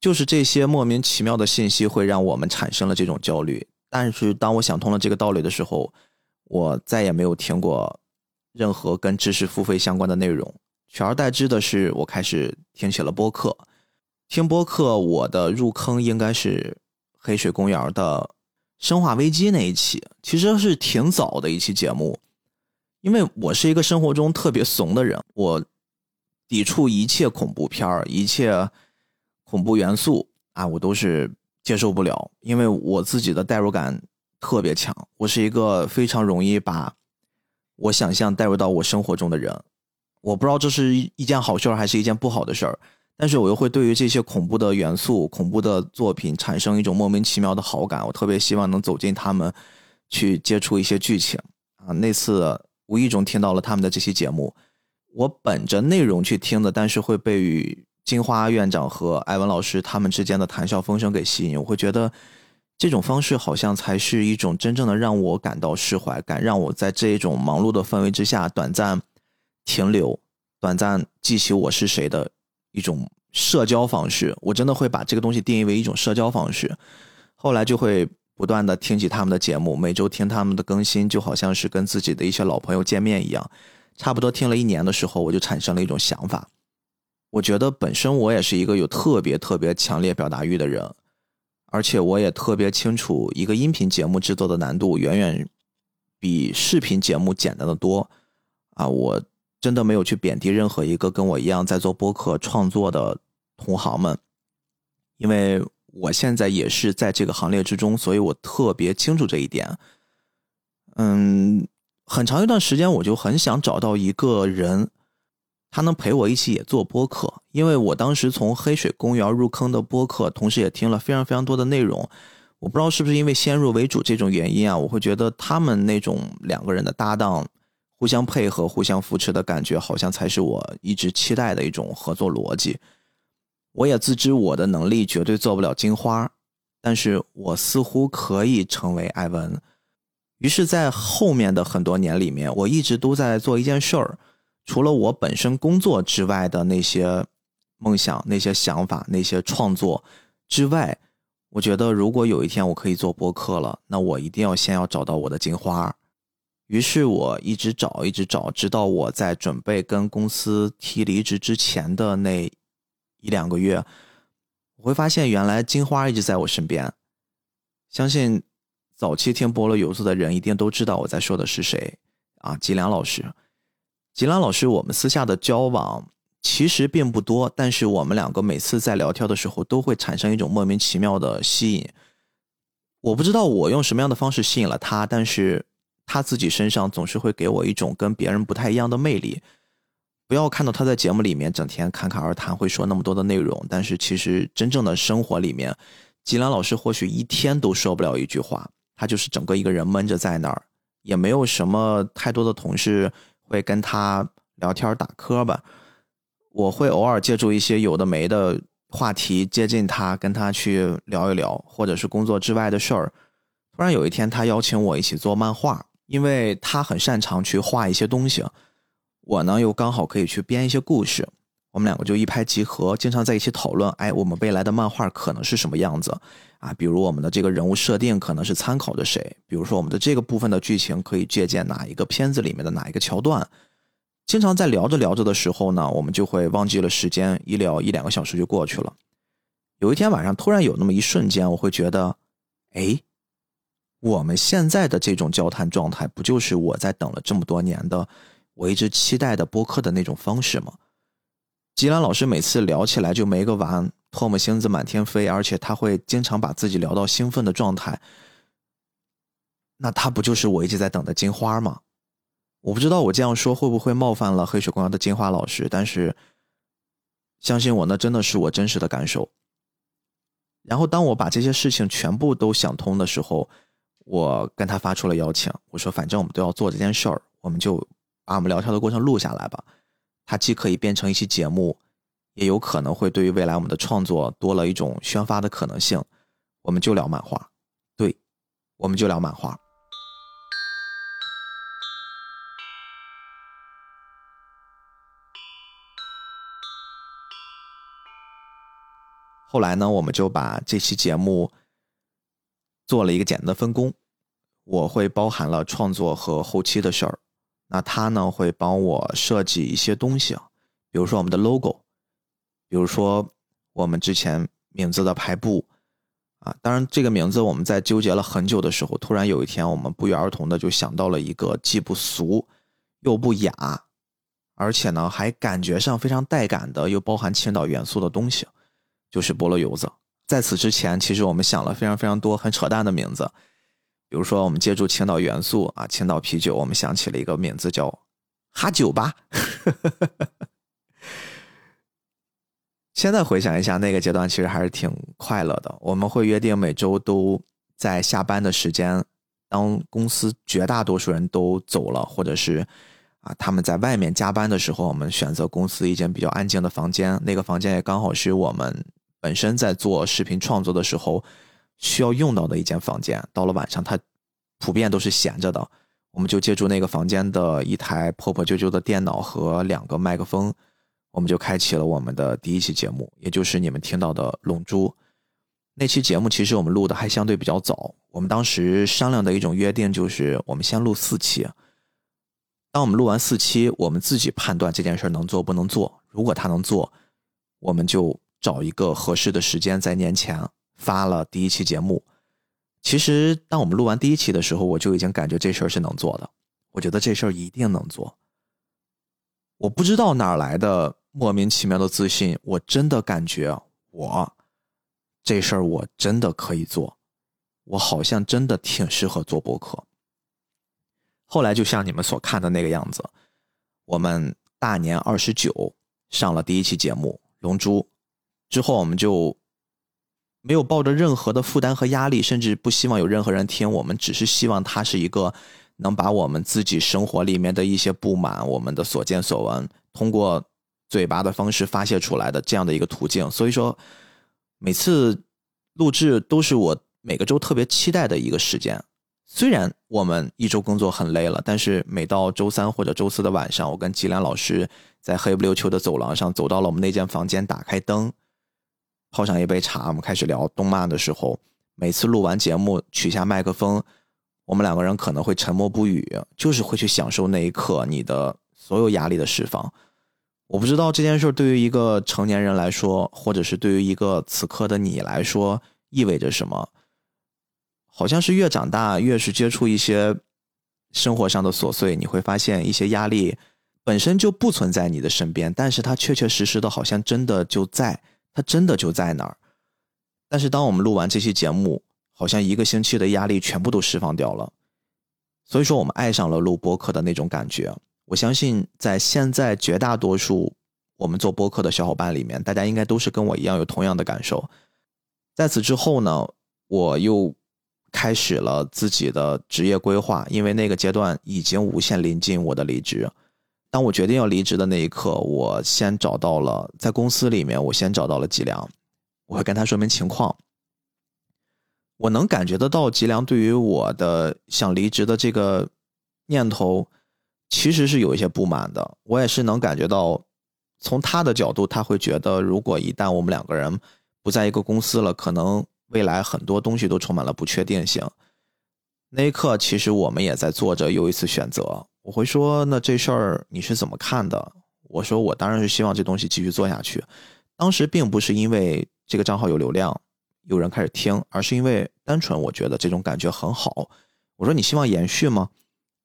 就是这些莫名其妙的信息，会让我们产生了这种焦虑。但是，当我想通了这个道理的时候，我再也没有听过任何跟知识付费相关的内容，取而代之的是，我开始听起了播客。听播客，我的入坑应该是黑水公园的《生化危机》那一期，其实是挺早的一期节目。因为我是一个生活中特别怂的人，我抵触一切恐怖片儿、一切恐怖元素啊，我都是接受不了。因为我自己的代入感特别强，我是一个非常容易把我想象带入到我生活中的人。我不知道这是一件好事儿还是一件不好的事儿，但是我又会对于这些恐怖的元素、恐怖的作品产生一种莫名其妙的好感。我特别希望能走进他们，去接触一些剧情啊。那次。无意中听到了他们的这期节目，我本着内容去听的，但是会被金花院长和艾文老师他们之间的谈笑风生给吸引。我会觉得这种方式好像才是一种真正的让我感到释怀，感让我在这一种忙碌的氛围之下短暂停留、短暂记起我是谁的一种社交方式。我真的会把这个东西定义为一种社交方式。后来就会。不断的听起他们的节目，每周听他们的更新，就好像是跟自己的一些老朋友见面一样。差不多听了一年的时候，我就产生了一种想法。我觉得本身我也是一个有特别特别强烈表达欲的人，而且我也特别清楚，一个音频节目制作的难度远远比视频节目简单的多。啊，我真的没有去贬低任何一个跟我一样在做播客创作的同行们，因为。我现在也是在这个行列之中，所以我特别清楚这一点。嗯，很长一段时间我就很想找到一个人，他能陪我一起也做播客，因为我当时从黑水公园入坑的播客，同时也听了非常非常多的内容。我不知道是不是因为先入为主这种原因啊，我会觉得他们那种两个人的搭档，互相配合、互相扶持的感觉，好像才是我一直期待的一种合作逻辑。我也自知我的能力绝对做不了金花，但是我似乎可以成为艾文。于是，在后面的很多年里面，我一直都在做一件事儿，除了我本身工作之外的那些梦想、那些想法、那些创作之外。我觉得，如果有一天我可以做播客了，那我一定要先要找到我的金花。于是我一直找，一直找，直到我在准备跟公司提离职之前的那一两个月，我会发现原来金花一直在我身边。相信早期听菠萝油子的人一定都知道我在说的是谁啊，吉良老师。吉良老师，我们私下的交往。其实并不多，但是我们两个每次在聊天的时候，都会产生一种莫名其妙的吸引。我不知道我用什么样的方式吸引了他，但是他自己身上总是会给我一种跟别人不太一样的魅力。不要看到他在节目里面整天侃侃而谈，会说那么多的内容，但是其实真正的生活里面，吉兰老师或许一天都说不了一句话，他就是整个一个人闷着在那儿，也没有什么太多的同事会跟他聊天打磕吧。我会偶尔借助一些有的没的话题接近他，跟他去聊一聊，或者是工作之外的事儿。突然有一天，他邀请我一起做漫画，因为他很擅长去画一些东西，我呢又刚好可以去编一些故事。我们两个就一拍即合，经常在一起讨论。哎，我们未来的漫画可能是什么样子啊？比如我们的这个人物设定可能是参考着谁？比如说我们的这个部分的剧情可以借鉴哪一个片子里面的哪一个桥段？经常在聊着聊着的时候呢，我们就会忘记了时间，一聊一两个小时就过去了。有一天晚上，突然有那么一瞬间，我会觉得，哎，我们现在的这种交谈状态，不就是我在等了这么多年的，我一直期待的播客的那种方式吗？吉兰老师每次聊起来就没个完，唾沫星子满天飞，而且他会经常把自己聊到兴奋的状态。那他不就是我一直在等的金花吗？我不知道我这样说会不会冒犯了黑水公园的金花老师，但是相信我，那真的是我真实的感受。然后当我把这些事情全部都想通的时候，我跟他发出了邀请，我说：“反正我们都要做这件事儿，我们就把我们聊天的过程录下来吧。它既可以变成一期节目，也有可能会对于未来我们的创作多了一种宣发的可能性。我们就聊漫画，对，我们就聊漫画。”后来呢，我们就把这期节目做了一个简单的分工，我会包含了创作和后期的事儿，那他呢会帮我设计一些东西，比如说我们的 logo，比如说我们之前名字的排布，啊，当然这个名字我们在纠结了很久的时候，突然有一天我们不约而同的就想到了一个既不俗又不雅，而且呢还感觉上非常带感的，又包含青岛元素的东西。就是菠萝油子。在此之前，其实我们想了非常非常多很扯淡的名字，比如说我们借助青岛元素啊，青岛啤酒，我们想起了一个名字叫“哈酒吧”。(laughs) 现在回想一下，那个阶段其实还是挺快乐的。我们会约定每周都在下班的时间，当公司绝大多数人都走了，或者是啊他们在外面加班的时候，我们选择公司一间比较安静的房间，那个房间也刚好是我们。本身在做视频创作的时候需要用到的一间房间，到了晚上它普遍都是闲着的，我们就借助那个房间的一台破破旧旧的电脑和两个麦克风，我们就开启了我们的第一期节目，也就是你们听到的《龙珠》那期节目。其实我们录的还相对比较早，我们当时商量的一种约定就是我们先录四期，当我们录完四期，我们自己判断这件事能做不能做，如果他能做，我们就。找一个合适的时间，在年前发了第一期节目。其实，当我们录完第一期的时候，我就已经感觉这事儿是能做的。我觉得这事儿一定能做。我不知道哪来的莫名其妙的自信，我真的感觉我这事儿我真的可以做。我好像真的挺适合做博客。后来就像你们所看的那个样子，我们大年二十九上了第一期节目《龙珠》，之后我们就没有抱着任何的负担和压力，甚至不希望有任何人听。我们只是希望它是一个能把我们自己生活里面的一些不满、我们的所见所闻，通过嘴巴的方式发泄出来的这样的一个途径。所以说，每次录制都是我每个周特别期待的一个时间。虽然我们一周工作很累了，但是每到周三或者周四的晚上，我跟吉良老师在黑不溜秋的走廊上走到了我们那间房间，打开灯，泡上一杯茶，我们开始聊动漫的时候，每次录完节目取下麦克风，我们两个人可能会沉默不语，就是会去享受那一刻你的所有压力的释放。我不知道这件事对于一个成年人来说，或者是对于一个此刻的你来说意味着什么。好像是越长大，越是接触一些生活上的琐碎，你会发现一些压力本身就不存在你的身边，但是它确确实实的，好像真的就在，它真的就在那儿。但是当我们录完这期节目，好像一个星期的压力全部都释放掉了。所以说，我们爱上了录播客的那种感觉。我相信，在现在绝大多数我们做播客的小伙伴里面，大家应该都是跟我一样有同样的感受。在此之后呢，我又。开始了自己的职业规划，因为那个阶段已经无限临近我的离职。当我决定要离职的那一刻，我先找到了在公司里面，我先找到了吉良，我会跟他说明情况。我能感觉得到吉良对于我的想离职的这个念头，其实是有一些不满的。我也是能感觉到，从他的角度，他会觉得如果一旦我们两个人不在一个公司了，可能。未来很多东西都充满了不确定性。那一刻，其实我们也在做着又一次选择。我会说：“那这事儿你是怎么看的？”我说：“我当然是希望这东西继续做下去。”当时并不是因为这个账号有流量，有人开始听，而是因为单纯我觉得这种感觉很好。我说：“你希望延续吗？”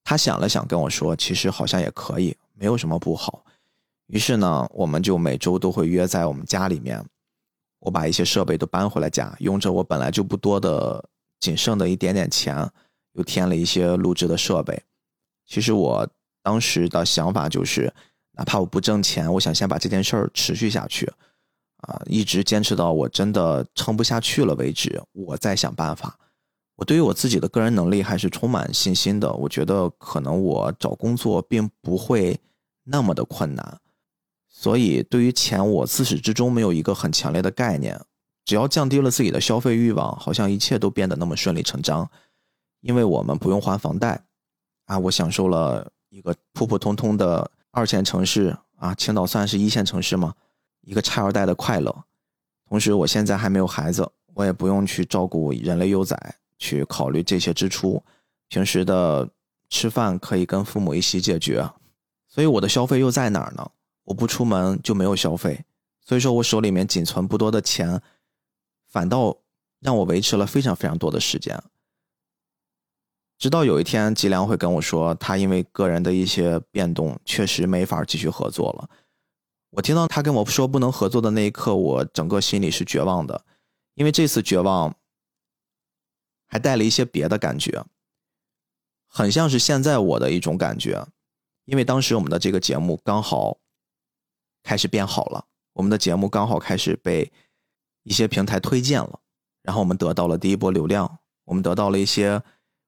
他想了想，跟我说：“其实好像也可以，没有什么不好。”于是呢，我们就每周都会约在我们家里面。我把一些设备都搬回了家，用着我本来就不多的仅剩的一点点钱，又添了一些录制的设备。其实我当时的想法就是，哪怕我不挣钱，我想先把这件事儿持续下去，啊，一直坚持到我真的撑不下去了为止，我再想办法。我对于我自己的个人能力还是充满信心的，我觉得可能我找工作并不会那么的困难。所以，对于钱，我自始至终没有一个很强烈的概念。只要降低了自己的消费欲望，好像一切都变得那么顺理成章。因为我们不用还房贷，啊，我享受了一个普普通通的二线城市啊，青岛算是一线城市吗？一个拆二代的快乐。同时，我现在还没有孩子，我也不用去照顾人类幼崽，去考虑这些支出。平时的吃饭可以跟父母一起解决。所以，我的消费又在哪儿呢？我不出门就没有消费，所以说我手里面仅存不多的钱，反倒让我维持了非常非常多的时间。直到有一天，吉良会跟我说，他因为个人的一些变动，确实没法继续合作了。我听到他跟我说不能合作的那一刻，我整个心里是绝望的，因为这次绝望还带了一些别的感觉，很像是现在我的一种感觉，因为当时我们的这个节目刚好。开始变好了，我们的节目刚好开始被一些平台推荐了，然后我们得到了第一波流量，我们得到了一些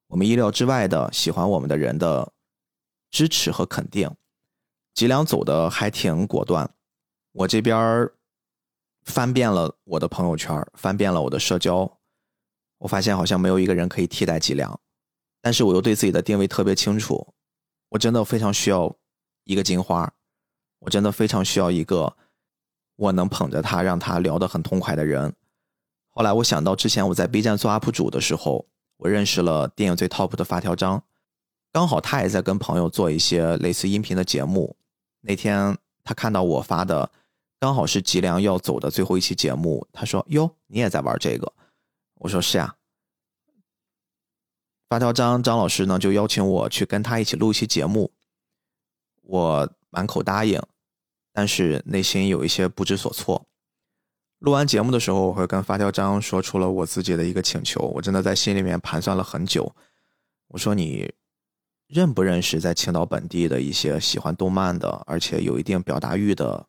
我们意料之外的喜欢我们的人的支持和肯定。吉良走的还挺果断，我这边翻遍了我的朋友圈，翻遍了我的社交，我发现好像没有一个人可以替代脊梁，但是我又对自己的定位特别清楚，我真的非常需要一个金花。我真的非常需要一个我能捧着他，让他聊得很痛快的人。后来我想到之前我在 B 站做 UP 主的时候，我认识了电影最 top 的发条张，刚好他也在跟朋友做一些类似音频的节目。那天他看到我发的，刚好是吉良要走的最后一期节目，他说：“哟，你也在玩这个？”我说：“是呀。”发条张张老师呢就邀请我去跟他一起录一期节目，我满口答应。但是内心有一些不知所措。录完节目的时候，我会跟发条张说出了我自己的一个请求。我真的在心里面盘算了很久。我说：“你认不认识在青岛本地的一些喜欢动漫的，而且有一定表达欲的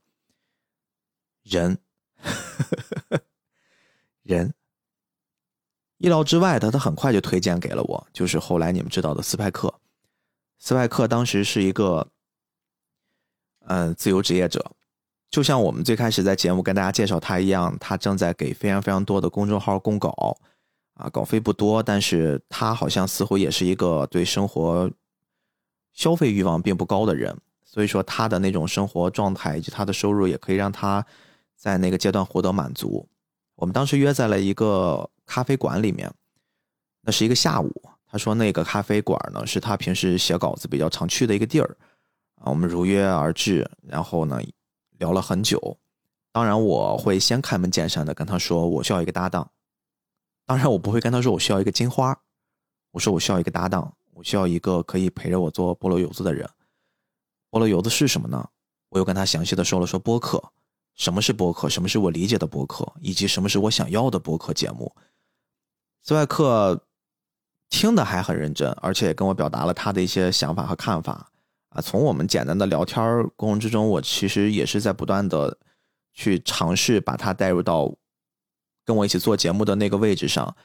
人。(laughs) 人意料之外的，他很快就推荐给了我，就是后来你们知道的斯派克。斯派克当时是一个，嗯，自由职业者，就像我们最开始在节目跟大家介绍他一样，他正在给非常非常多的公众号供稿，啊，稿费不多，但是他好像似乎也是一个对生活消费欲望并不高的人，所以说他的那种生活状态以及他的收入也可以让他在那个阶段获得满足。我们当时约在了一个咖啡馆里面，那是一个下午。他说那个咖啡馆呢是他平时写稿子比较常去的一个地儿啊。我们如约而至，然后呢聊了很久。当然我会先开门见山的跟他说我需要一个搭档。当然我不会跟他说我需要一个金花，我说我需要一个搭档，我需要一个可以陪着我做菠萝油子的人。菠萝油子是什么呢？我又跟他详细的说了说播客。什么是播客？什么是我理解的播客？以及什么是我想要的播客节目？斯外克听的还很认真，而且也跟我表达了他的一些想法和看法。啊，从我们简单的聊天过程之中，我其实也是在不断的去尝试把他带入到跟我一起做节目的那个位置上，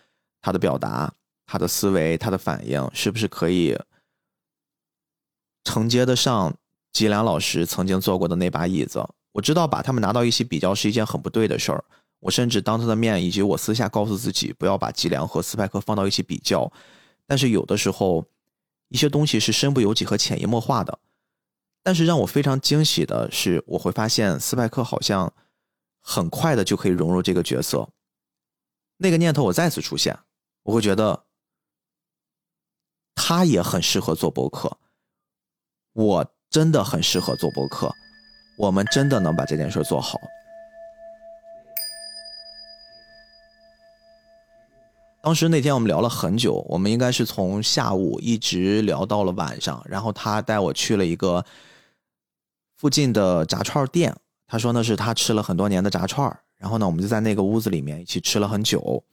他的表达、他的思维、他的反应，是不是可以承接得上吉良老师曾经坐过的那把椅子？我知道把他们拿到一起比较是一件很不对的事儿，我甚至当他的面，以及我私下告诉自己不要把吉良和斯派克放到一起比较。但是有的时候，一些东西是身不由己和潜移默化的。但是让我非常惊喜的是，我会发现斯派克好像很快的就可以融入这个角色。那个念头我再次出现，我会觉得他也很适合做博客，我真的很适合做博客。我们真的能把这件事做好。当时那天我们聊了很久，我们应该是从下午一直聊到了晚上，然后他带我去了一个附近的炸串店，他说那是他吃了很多年的炸串然后呢，我们就在那个屋子里面一起吃了很久。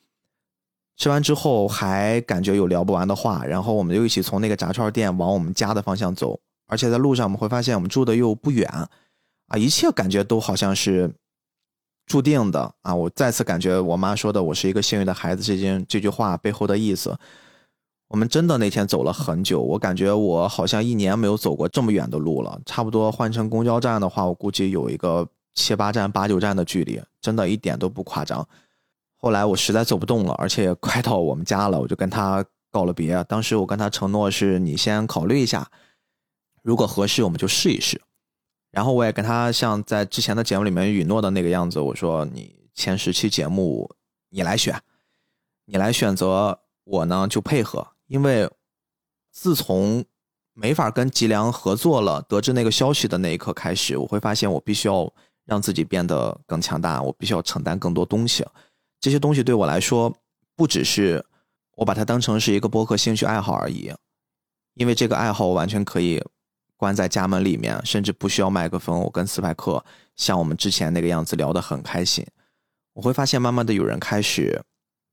吃完之后还感觉有聊不完的话，然后我们就一起从那个炸串店往我们家的方向走，而且在路上我们会发现我们住的又不远。啊，一切感觉都好像是注定的啊！我再次感觉我妈说的“我是一个幸运的孩子”这件这句话背后的意思。我们真的那天走了很久，我感觉我好像一年没有走过这么远的路了。差不多换成公交站的话，我估计有一个七八站、八九站的距离，真的一点都不夸张。后来我实在走不动了，而且也快到我们家了，我就跟他告了别。当时我跟他承诺是：你先考虑一下，如果合适，我们就试一试。然后我也跟他像在之前的节目里面允诺的那个样子，我说你前十期节目你来选，你来选择，我呢就配合。因为自从没法跟吉良合作了，得知那个消息的那一刻开始，我会发现我必须要让自己变得更强大，我必须要承担更多东西。这些东西对我来说，不只是我把它当成是一个播客兴趣爱好而已，因为这个爱好我完全可以。关在家门里面，甚至不需要麦克风。我跟斯派克像我们之前那个样子聊得很开心。我会发现，慢慢的有人开始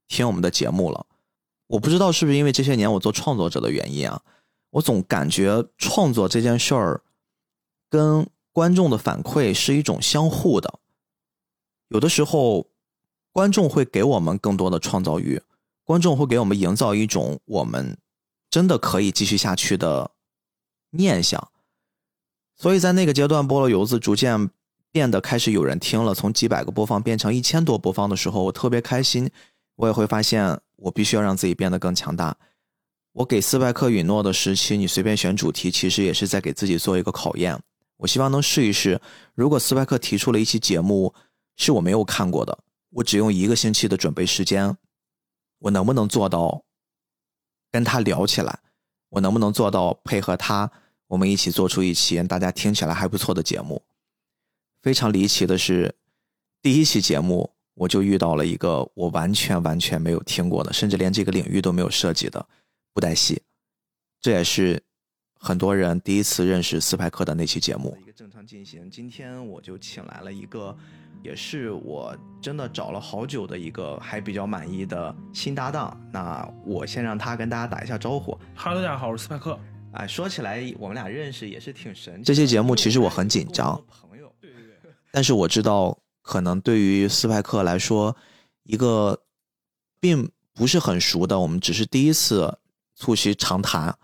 听我们的节目了。我不知道是不是因为这些年我做创作者的原因啊，我总感觉创作这件事儿跟观众的反馈是一种相互的。有的时候，观众会给我们更多的创造欲，观众会给我们营造一种我们真的可以继续下去的念想。所以在那个阶段，菠萝油子逐渐变得开始有人听了，从几百个播放变成一千多播放的时候，我特别开心。我也会发现，我必须要让自己变得更强大。我给斯派克允诺的时期，你随便选主题，其实也是在给自己做一个考验。我希望能试一试，如果斯派克提出了一期节目是我没有看过的，我只用一个星期的准备时间，我能不能做到跟他聊起来？我能不能做到配合他？我们一起做出一期大家听起来还不错的节目。非常离奇的是，第一期节目我就遇到了一个我完全完全没有听过的，甚至连这个领域都没有涉及的布袋戏。这也是很多人第一次认识斯派克的那期节目。一个正常进行，今天我就请来了一个，也是我真的找了好久的一个还比较满意的新搭档。那我先让他跟大家打一下招呼。哈喽，大家好，我是斯派克。哎，说起来，我们俩认识也是挺神奇。这期节目其实我很紧张，朋友，对对对。但是我知道，可能对于斯派克来说，一个并不是很熟的，我们只是第一次促膝长谈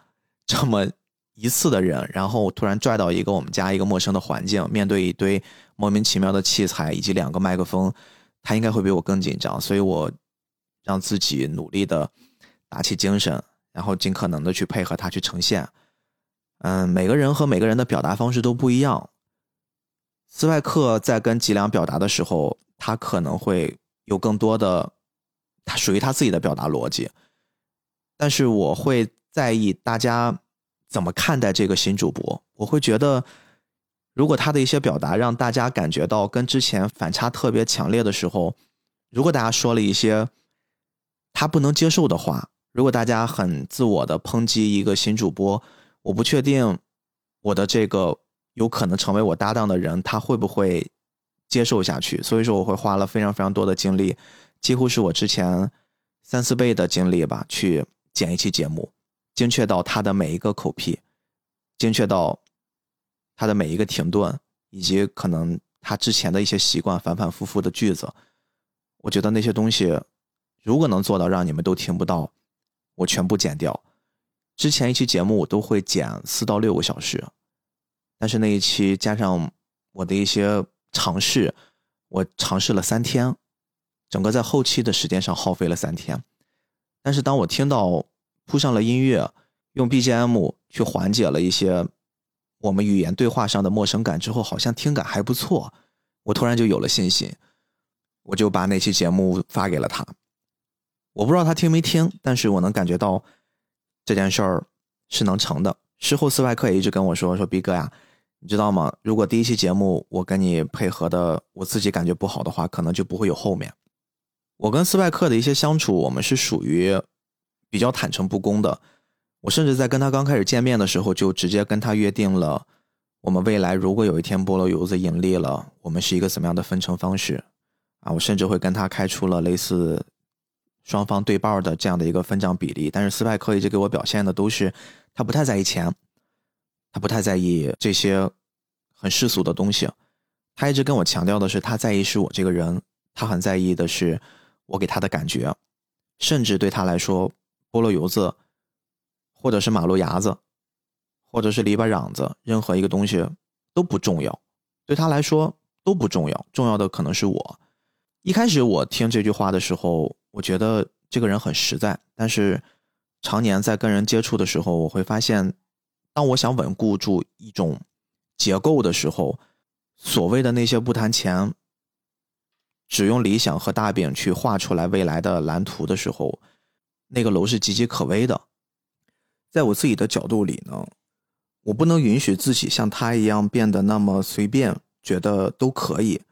这么一次的人，然后突然拽到一个我们家一个陌生的环境，面对一堆莫名其妙的器材以及两个麦克风，他应该会比我更紧张，所以我让自己努力的打起精神，然后尽可能的去配合他去呈现。嗯，每个人和每个人的表达方式都不一样。斯派克在跟吉良表达的时候，他可能会有更多的，他属于他自己的表达逻辑。但是我会在意大家怎么看待这个新主播。我会觉得，如果他的一些表达让大家感觉到跟之前反差特别强烈的时候，如果大家说了一些他不能接受的话，如果大家很自我的抨击一个新主播。我不确定我的这个有可能成为我搭档的人，他会不会接受下去？所以说，我会花了非常非常多的精力，几乎是我之前三四倍的精力吧，去剪一期节目，精确到他的每一个口癖，精确到他的每一个停顿，以及可能他之前的一些习惯，反反复复的句子。我觉得那些东西，如果能做到让你们都听不到，我全部剪掉。之前一期节目我都会剪四到六个小时，但是那一期加上我的一些尝试，我尝试了三天，整个在后期的时间上耗费了三天。但是当我听到铺上了音乐，用 BGM 去缓解了一些我们语言对话上的陌生感之后，好像听感还不错，我突然就有了信心，我就把那期节目发给了他。我不知道他听没听，但是我能感觉到。这件事儿是能成的。事后斯派克也一直跟我说：“说逼哥呀，你知道吗？如果第一期节目我跟你配合的，我自己感觉不好的话，可能就不会有后面。”我跟斯派克的一些相处，我们是属于比较坦诚不公的。我甚至在跟他刚开始见面的时候，就直接跟他约定了，我们未来如果有一天菠萝油子盈利了，我们是一个怎么样的分成方式啊？我甚至会跟他开出了类似。双方对半的这样的一个分账比例，但是斯派克一直给我表现的都是他不太在意钱，他不太在意这些很世俗的东西，他一直跟我强调的是他在意是我这个人，他很在意的是我给他的感觉，甚至对他来说，菠萝油子，或者是马路牙子，或者是篱笆瓤子，任何一个东西都不重要，对他来说都不重要，重要的可能是我。一开始我听这句话的时候。我觉得这个人很实在，但是常年在跟人接触的时候，我会发现，当我想稳固住一种结构的时候，所谓的那些不谈钱，只用理想和大饼去画出来未来的蓝图的时候，那个楼是岌岌可危的。在我自己的角度里呢，我不能允许自己像他一样变得那么随便，觉得都可以，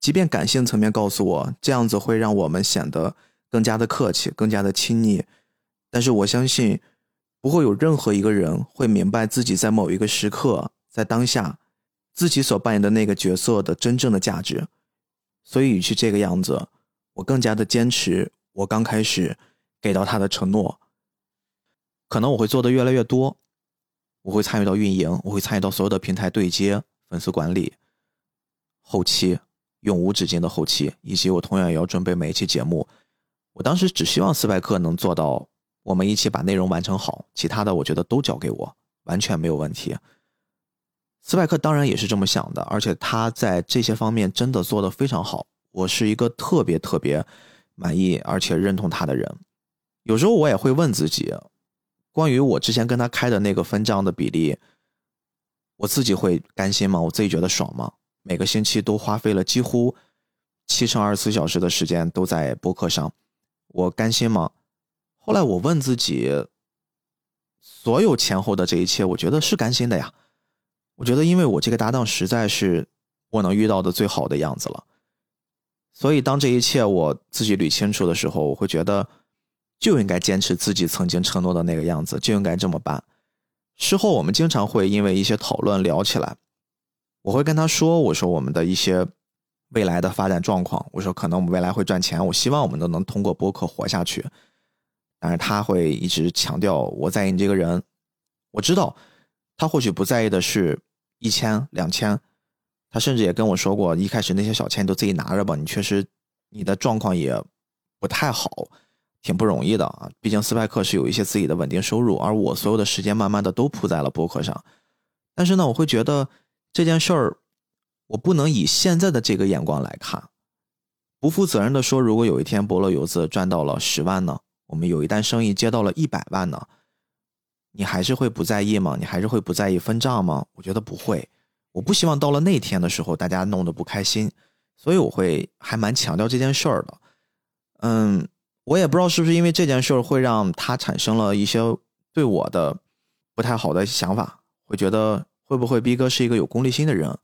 即便感性层面告诉我这样子会让我们显得。更加的客气，更加的亲昵，但是我相信，不会有任何一个人会明白自己在某一个时刻，在当下，自己所扮演的那个角色的真正的价值。所以，与其这个样子，我更加的坚持我刚开始给到他的承诺。可能我会做的越来越多，我会参与到运营，我会参与到所有的平台对接、粉丝管理、后期永无止境的后期，以及我同样也要准备每一期节目。我当时只希望斯派克能做到，我们一起把内容完成好，其他的我觉得都交给我，完全没有问题。斯派克当然也是这么想的，而且他在这些方面真的做得非常好，我是一个特别特别满意而且认同他的人。有时候我也会问自己，关于我之前跟他开的那个分账的比例，我自己会甘心吗？我自己觉得爽吗？每个星期都花费了几乎七乘二十四小时的时间都在播客上。我甘心吗？后来我问自己，所有前后的这一切，我觉得是甘心的呀。我觉得，因为我这个搭档实在是我能遇到的最好的样子了。所以，当这一切我自己捋清楚的时候，我会觉得就应该坚持自己曾经承诺的那个样子，就应该这么办。事后我们经常会因为一些讨论聊起来，我会跟他说：“我说我们的一些。”未来的发展状况，我说可能我们未来会赚钱，我希望我们都能通过播客活下去。但是他会一直强调我在意你这个人，我知道他或许不在意的是一千两千，他甚至也跟我说过，一开始那些小钱都自己拿着吧，你确实你的状况也不太好，挺不容易的啊。毕竟斯派克是有一些自己的稳定收入，而我所有的时间慢慢的都扑在了博客上。但是呢，我会觉得这件事儿，我不能以现在的这个眼光来看。不负责任的说，如果有一天博乐游子赚到了十万呢？我们有一单生意接到了一百万呢？你还是会不在意吗？你还是会不在意分账吗？我觉得不会。我不希望到了那天的时候，大家弄得不开心，所以我会还蛮强调这件事儿的。嗯，我也不知道是不是因为这件事儿会让他产生了一些对我的不太好的想法，会觉得会不会逼哥是一个有功利心的人？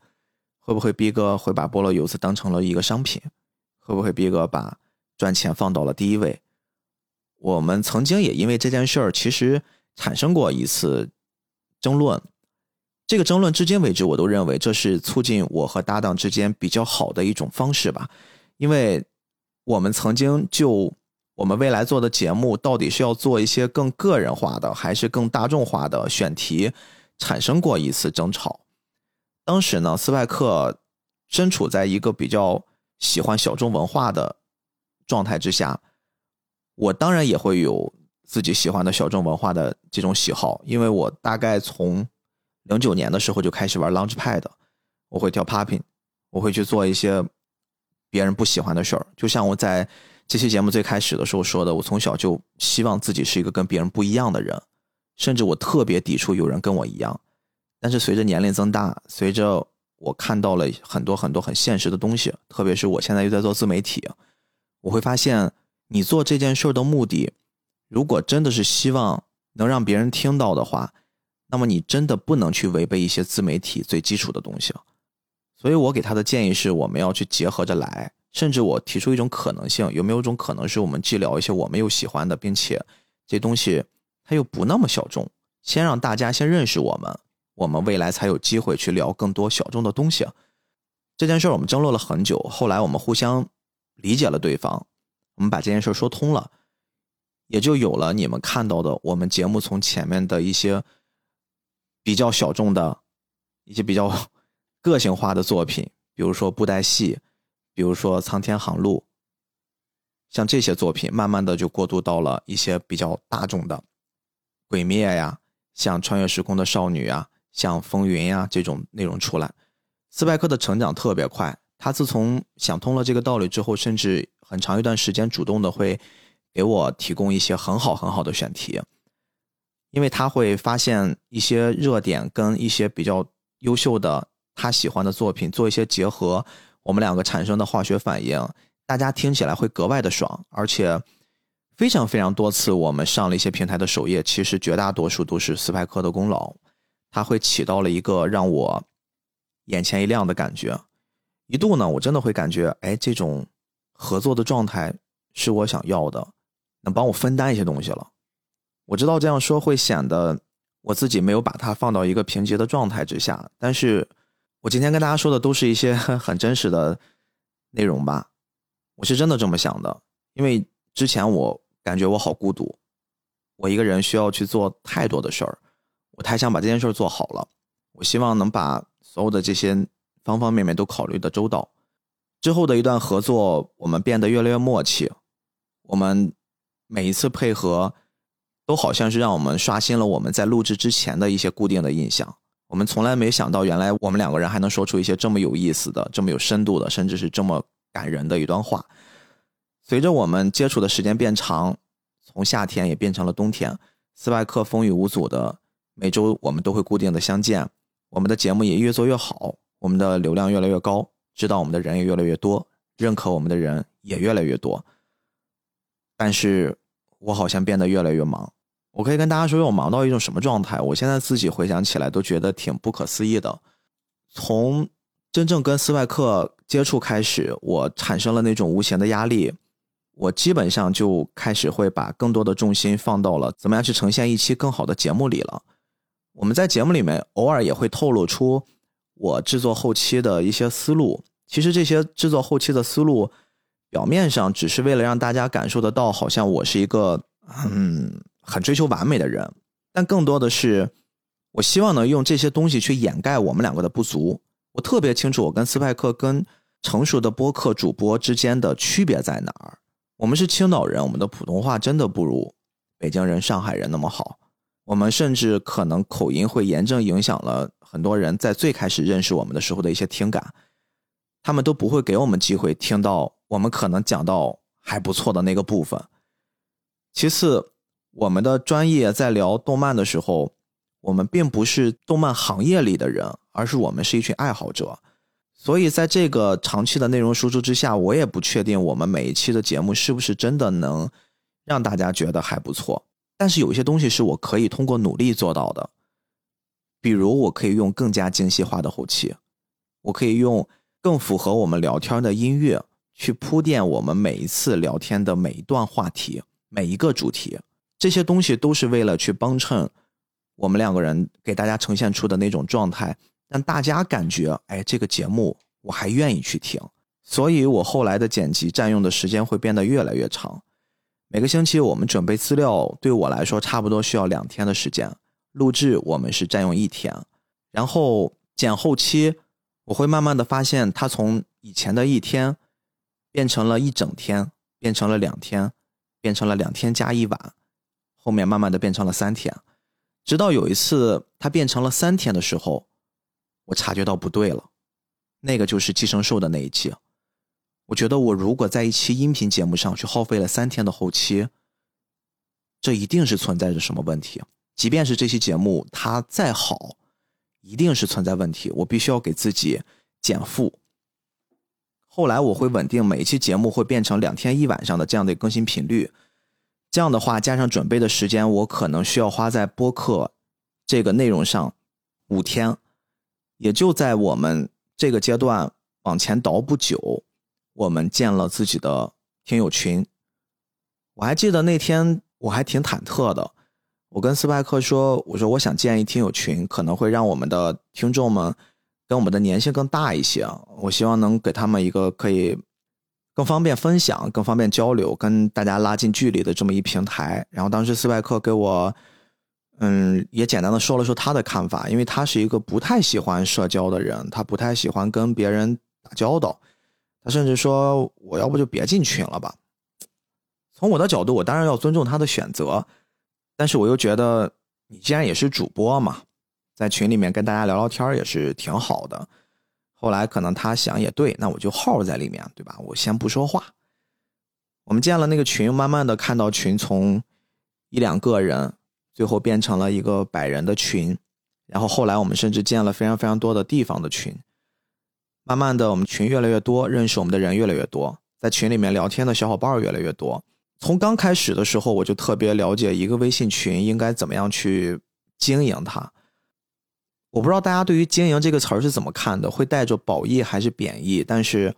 会不会逼哥会把菠萝油子当成了一个商品？会不会逼哥把赚钱放到了第一位？我们曾经也因为这件事儿，其实。产生过一次争论，这个争论至今为止，我都认为这是促进我和搭档之间比较好的一种方式吧。因为我们曾经就我们未来做的节目到底是要做一些更个人化的，还是更大众化的选题，产生过一次争吵。当时呢，斯派克身处在一个比较喜欢小众文化的状态之下，我当然也会有。自己喜欢的小众文化的这种喜好，因为我大概从零九年的时候就开始玩 Launchpad，我会跳 Popping，我会去做一些别人不喜欢的事儿。就像我在这期节目最开始的时候说的，我从小就希望自己是一个跟别人不一样的人，甚至我特别抵触有人跟我一样。但是随着年龄增大，随着我看到了很多很多很现实的东西，特别是我现在又在做自媒体，我会发现你做这件事的目的。如果真的是希望能让别人听到的话，那么你真的不能去违背一些自媒体最基础的东西。所以我给他的建议是，我们要去结合着来。甚至我提出一种可能性，有没有一种可能是我们既聊一些我们又喜欢的，并且这东西它又不那么小众，先让大家先认识我们，我们未来才有机会去聊更多小众的东西。这件事我们争论了很久，后来我们互相理解了对方，我们把这件事说通了。也就有了你们看到的我们节目从前面的一些比较小众的一些比较个性化的作品，比如说布袋戏，比如说苍天航路，像这些作品，慢慢的就过渡到了一些比较大众的鬼灭呀，像穿越时空的少女啊，像风云呀这种内容出来。斯派克的成长特别快，他自从想通了这个道理之后，甚至很长一段时间主动的会。给我提供一些很好很好的选题，因为他会发现一些热点跟一些比较优秀的他喜欢的作品做一些结合，我们两个产生的化学反应，大家听起来会格外的爽，而且非常非常多次我们上了一些平台的首页，其实绝大多数都是斯派克的功劳，他会起到了一个让我眼前一亮的感觉，一度呢我真的会感觉，哎，这种合作的状态是我想要的。能帮我分担一些东西了，我知道这样说会显得我自己没有把它放到一个平级的状态之下，但是我今天跟大家说的都是一些 (laughs) 很真实的内容吧，我是真的这么想的，因为之前我感觉我好孤独，我一个人需要去做太多的事儿，我太想把这件事做好了，我希望能把所有的这些方方面面都考虑的周到，之后的一段合作，我们变得越来越默契，我们。每一次配合，都好像是让我们刷新了我们在录制之前的一些固定的印象。我们从来没想到，原来我们两个人还能说出一些这么有意思的、这么有深度的，甚至是这么感人的一段话。随着我们接触的时间变长，从夏天也变成了冬天，斯派克风雨无阻的每周我们都会固定的相见。我们的节目也越做越好，我们的流量越来越高，知道我们的人也越来越多，认可我们的人也越来越多。但是我好像变得越来越忙。我可以跟大家说，我忙到一种什么状态？我现在自己回想起来都觉得挺不可思议的。从真正跟斯外克接触开始，我产生了那种无形的压力。我基本上就开始会把更多的重心放到了怎么样去呈现一期更好的节目里了。我们在节目里面偶尔也会透露出我制作后期的一些思路。其实这些制作后期的思路。表面上只是为了让大家感受得到，好像我是一个嗯很追求完美的人，但更多的是我希望呢用这些东西去掩盖我们两个的不足。我特别清楚，我跟斯派克跟成熟的播客主播之间的区别在哪儿。我们是青岛人，我们的普通话真的不如北京人、上海人那么好。我们甚至可能口音会严重影响了很多人在最开始认识我们的时候的一些听感，他们都不会给我们机会听到我们可能讲到还不错的那个部分。其次，我们的专业在聊动漫的时候，我们并不是动漫行业里的人，而是我们是一群爱好者。所以，在这个长期的内容输出之下，我也不确定我们每一期的节目是不是真的能让大家觉得还不错。但是有些东西是我可以通过努力做到的，比如我可以用更加精细化的后期，我可以用更符合我们聊天的音乐去铺垫我们每一次聊天的每一段话题、每一个主题。这些东西都是为了去帮衬我们两个人给大家呈现出的那种状态，让大家感觉，哎，这个节目我还愿意去听。所以我后来的剪辑占用的时间会变得越来越长。每个星期我们准备资料，对我来说差不多需要两天的时间。录制我们是占用一天，然后剪后期，我会慢慢的发现，它从以前的一天变成了一整天，变成了两天，变成了两天加一晚，后面慢慢的变成了三天，直到有一次它变成了三天的时候，我察觉到不对了，那个就是寄生兽的那一期。我觉得我如果在一期音频节目上去耗费了三天的后期，这一定是存在着什么问题。即便是这期节目它再好，一定是存在问题。我必须要给自己减负。后来我会稳定每一期节目会变成两天一晚上的这样的更新频率。这样的话，加上准备的时间，我可能需要花在播客这个内容上五天。也就在我们这个阶段往前倒不久。我们建了自己的听友群，我还记得那天我还挺忐忑的。我跟斯派克说：“我说我想建一听友群，可能会让我们的听众们跟我们的粘性更大一些。我希望能给他们一个可以更方便分享、更方便交流、跟大家拉近距离的这么一平台。”然后当时斯派克给我，嗯，也简单的说了说他的看法，因为他是一个不太喜欢社交的人，他不太喜欢跟别人打交道。他甚至说：“我要不就别进群了吧。”从我的角度，我当然要尊重他的选择，但是我又觉得，你既然也是主播嘛，在群里面跟大家聊聊天也是挺好的。后来可能他想也对，那我就号在里面，对吧？我先不说话。我们建了那个群，慢慢的看到群从一两个人，最后变成了一个百人的群，然后后来我们甚至建了非常非常多的地方的群。慢慢的，我们群越来越多，认识我们的人越来越多，在群里面聊天的小伙伴越来越多。从刚开始的时候，我就特别了解一个微信群应该怎么样去经营它。我不知道大家对于“经营”这个词儿是怎么看的，会带着褒义还是贬义？但是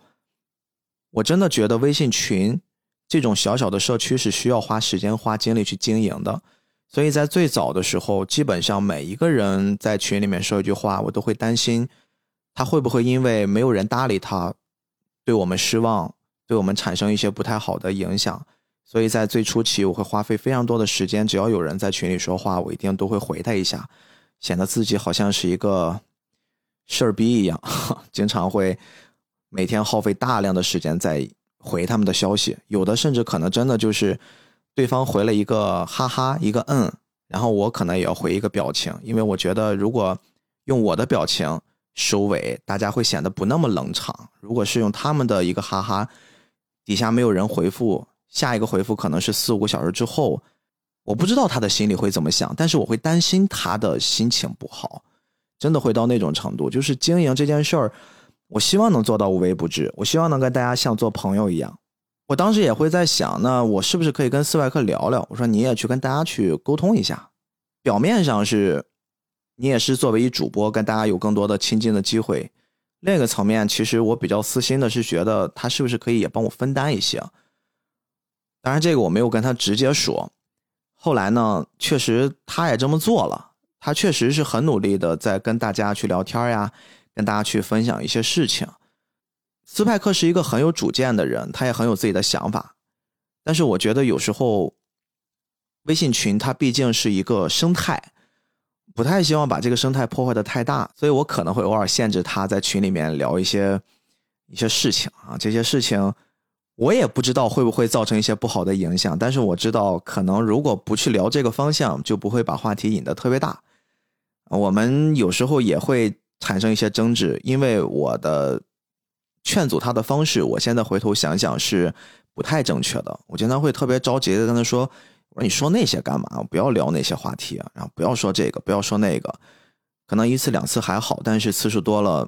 我真的觉得微信群这种小小的社区是需要花时间、花精力去经营的。所以在最早的时候，基本上每一个人在群里面说一句话，我都会担心。他会不会因为没有人搭理他，对我们失望，对我们产生一些不太好的影响？所以在最初期，我会花费非常多的时间，只要有人在群里说话，我一定都会回他一下，显得自己好像是一个事儿逼一样，(laughs) 经常会每天耗费大量的时间在回他们的消息。有的甚至可能真的就是对方回了一个哈哈，一个嗯，然后我可能也要回一个表情，因为我觉得如果用我的表情。收尾，大家会显得不那么冷场。如果是用他们的一个哈哈，底下没有人回复，下一个回复可能是四五个小时之后，我不知道他的心里会怎么想，但是我会担心他的心情不好，真的会到那种程度。就是经营这件事儿，我希望能做到无微不至，我希望能跟大家像做朋友一样。我当时也会在想，那我是不是可以跟斯外克聊聊？我说你也去跟大家去沟通一下，表面上是。你也是作为一主播，跟大家有更多的亲近的机会。另一个层面，其实我比较私心的是觉得他是不是可以也帮我分担一些。当然，这个我没有跟他直接说。后来呢，确实他也这么做了。他确实是很努力的在跟大家去聊天呀，跟大家去分享一些事情。斯派克是一个很有主见的人，他也很有自己的想法。但是我觉得有时候，微信群它毕竟是一个生态。不太希望把这个生态破坏的太大，所以我可能会偶尔限制他在群里面聊一些一些事情啊，这些事情我也不知道会不会造成一些不好的影响，但是我知道可能如果不去聊这个方向，就不会把话题引得特别大。我们有时候也会产生一些争执，因为我的劝阻他的方式，我现在回头想想是不太正确的。我经常会特别着急的跟他说。我说你说那些干嘛？不要聊那些话题啊！然后不要说这个，不要说那个。可能一次两次还好，但是次数多了，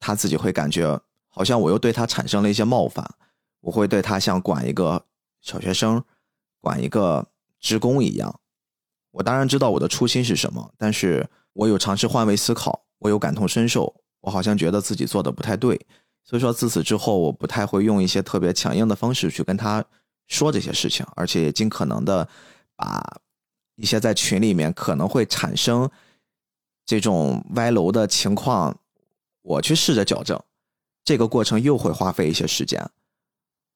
他自己会感觉好像我又对他产生了一些冒犯。我会对他像管一个小学生、管一个职工一样。我当然知道我的初心是什么，但是我有尝试换位思考，我有感同身受。我好像觉得自己做的不太对，所以说自此之后，我不太会用一些特别强硬的方式去跟他。说这些事情，而且也尽可能的把一些在群里面可能会产生这种歪楼的情况，我去试着矫正。这个过程又会花费一些时间，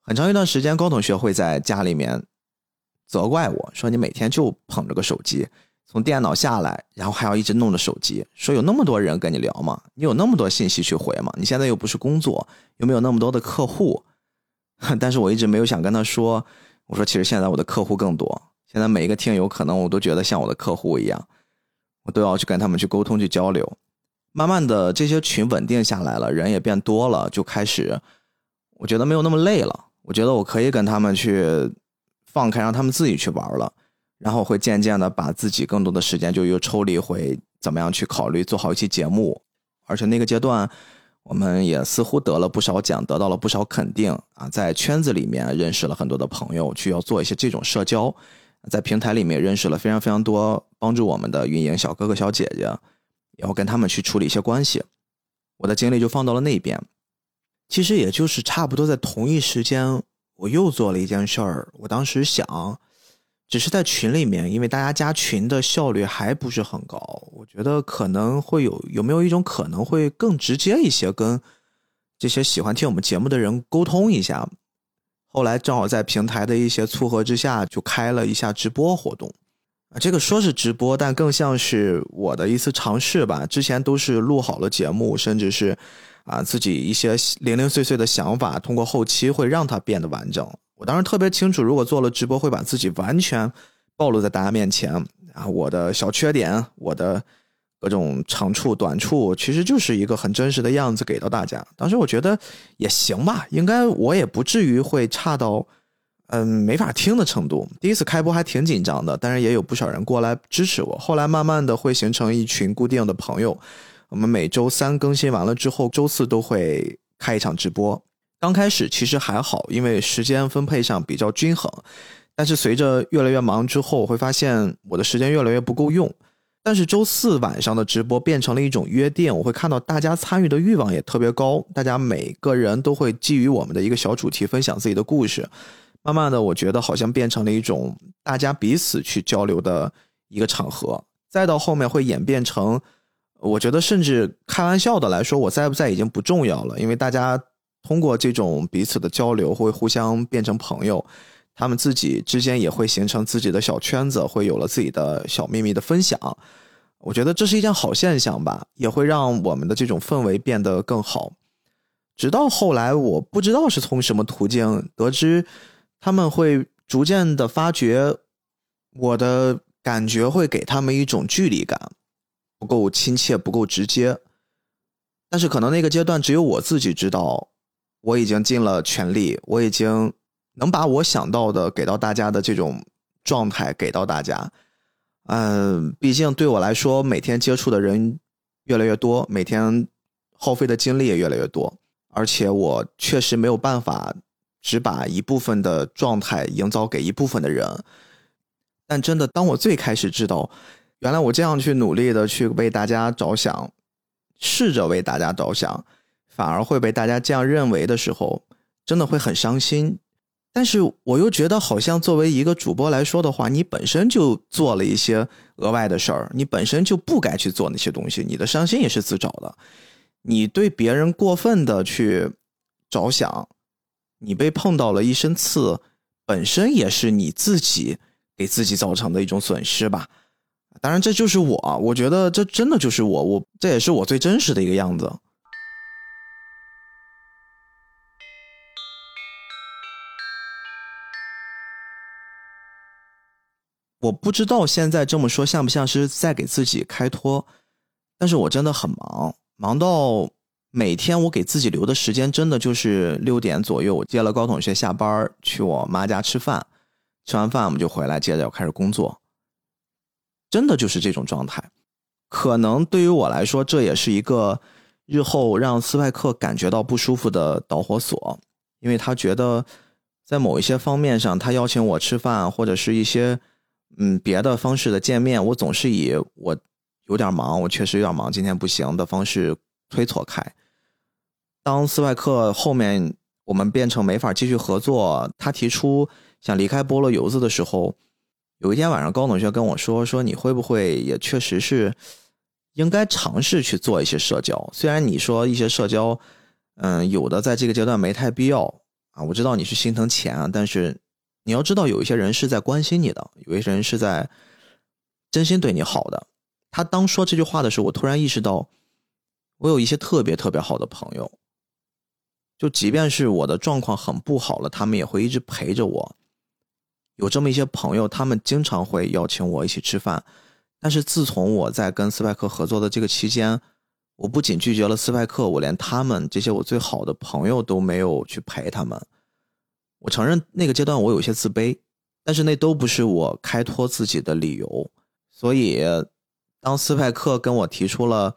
很长一段时间，高同学会在家里面责怪我说：“你每天就捧着个手机，从电脑下来，然后还要一直弄着手机，说有那么多人跟你聊吗？你有那么多信息去回吗？你现在又不是工作，又没有那么多的客户。” (laughs) 但是我一直没有想跟他说，我说其实现在我的客户更多，现在每一个听友可能我都觉得像我的客户一样，我都要去跟他们去沟通去交流。慢慢的这些群稳定下来了，人也变多了，就开始我觉得没有那么累了，我觉得我可以跟他们去放开，让他们自己去玩了，然后会渐渐的把自己更多的时间就又抽离回怎么样去考虑做好一期节目，而且那个阶段。我们也似乎得了不少奖，得到了不少肯定啊！在圈子里面认识了很多的朋友，去要做一些这种社交，在平台里面认识了非常非常多帮助我们的运营小哥哥小姐姐，然后跟他们去处理一些关系。我的精力就放到了那边。其实也就是差不多在同一时间，我又做了一件事儿。我当时想。只是在群里面，因为大家加群的效率还不是很高，我觉得可能会有有没有一种可能会更直接一些，跟这些喜欢听我们节目的人沟通一下。后来正好在平台的一些撮合之下，就开了一下直播活动。啊，这个说是直播，但更像是我的一次尝试吧。之前都是录好了节目，甚至是啊自己一些零零碎碎的想法，通过后期会让它变得完整。我当时特别清楚，如果做了直播，会把自己完全暴露在大家面前啊！我的小缺点，我的各种长处、短处，其实就是一个很真实的样子给到大家。当时我觉得也行吧，应该我也不至于会差到嗯没法听的程度。第一次开播还挺紧张的，但是也有不少人过来支持我。后来慢慢的会形成一群固定的朋友，我们每周三更新完了之后，周四都会开一场直播。刚开始其实还好，因为时间分配上比较均衡。但是随着越来越忙之后，我会发现我的时间越来越不够用。但是周四晚上的直播变成了一种约定，我会看到大家参与的欲望也特别高，大家每个人都会基于我们的一个小主题分享自己的故事。慢慢的，我觉得好像变成了一种大家彼此去交流的一个场合。再到后面会演变成，我觉得甚至开玩笑的来说，我在不在已经不重要了，因为大家。通过这种彼此的交流，会互相变成朋友，他们自己之间也会形成自己的小圈子，会有了自己的小秘密的分享。我觉得这是一件好现象吧，也会让我们的这种氛围变得更好。直到后来，我不知道是从什么途径得知，他们会逐渐的发觉，我的感觉会给他们一种距离感，不够亲切，不够直接。但是可能那个阶段只有我自己知道。我已经尽了全力，我已经能把我想到的给到大家的这种状态给到大家。嗯，毕竟对我来说，每天接触的人越来越多，每天耗费的精力也越来越多，而且我确实没有办法只把一部分的状态营造给一部分的人。但真的，当我最开始知道，原来我这样去努力的去为大家着想，试着为大家着想。反而会被大家这样认为的时候，真的会很伤心。但是我又觉得，好像作为一个主播来说的话，你本身就做了一些额外的事儿，你本身就不该去做那些东西，你的伤心也是自找的。你对别人过分的去着想，你被碰到了一身刺，本身也是你自己给自己造成的一种损失吧。当然，这就是我，我觉得这真的就是我，我这也是我最真实的一个样子。我不知道现在这么说像不像是在给自己开脱，但是我真的很忙，忙到每天我给自己留的时间真的就是六点左右，我接了高同学下班去我妈家吃饭，吃完饭我们就回来，接着要开始工作，真的就是这种状态。可能对于我来说，这也是一个日后让斯派克感觉到不舒服的导火索，因为他觉得在某一些方面上，他邀请我吃饭或者是一些。嗯，别的方式的见面，我总是以我有点忙，我确实有点忙，今天不行的方式推错开。当斯派克后面我们变成没法继续合作，他提出想离开菠萝油子的时候，有一天晚上高同学跟我说：“说你会不会也确实是应该尝试去做一些社交？虽然你说一些社交，嗯，有的在这个阶段没太必要啊，我知道你是心疼钱啊，但是。”你要知道，有一些人是在关心你的，有一些人是在真心对你好的。他当说这句话的时候，我突然意识到，我有一些特别特别好的朋友，就即便是我的状况很不好了，他们也会一直陪着我。有这么一些朋友，他们经常会邀请我一起吃饭。但是自从我在跟斯派克合作的这个期间，我不仅拒绝了斯派克，我连他们这些我最好的朋友都没有去陪他们。我承认那个阶段我有些自卑，但是那都不是我开脱自己的理由。所以，当斯派克跟我提出了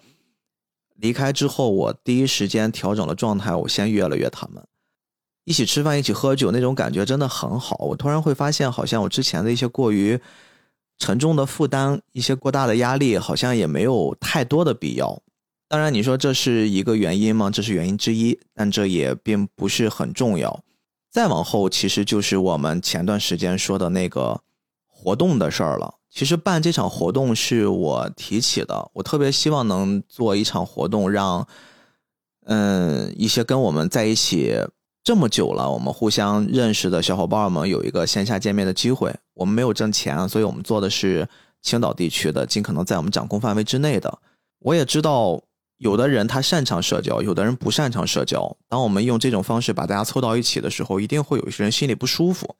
离开之后，我第一时间调整了状态，我先约了约他们，一起吃饭，一起喝酒，那种感觉真的很好。我突然会发现，好像我之前的一些过于沉重的负担，一些过大的压力，好像也没有太多的必要。当然，你说这是一个原因吗？这是原因之一，但这也并不是很重要。再往后，其实就是我们前段时间说的那个活动的事儿了。其实办这场活动是我提起的，我特别希望能做一场活动，让嗯一些跟我们在一起这么久了，我们互相认识的小伙伴们有一个线下见面的机会。我们没有挣钱，所以我们做的是青岛地区的，尽可能在我们掌控范围之内的。我也知道。有的人他擅长社交，有的人不擅长社交。当我们用这种方式把大家凑到一起的时候，一定会有一些人心里不舒服。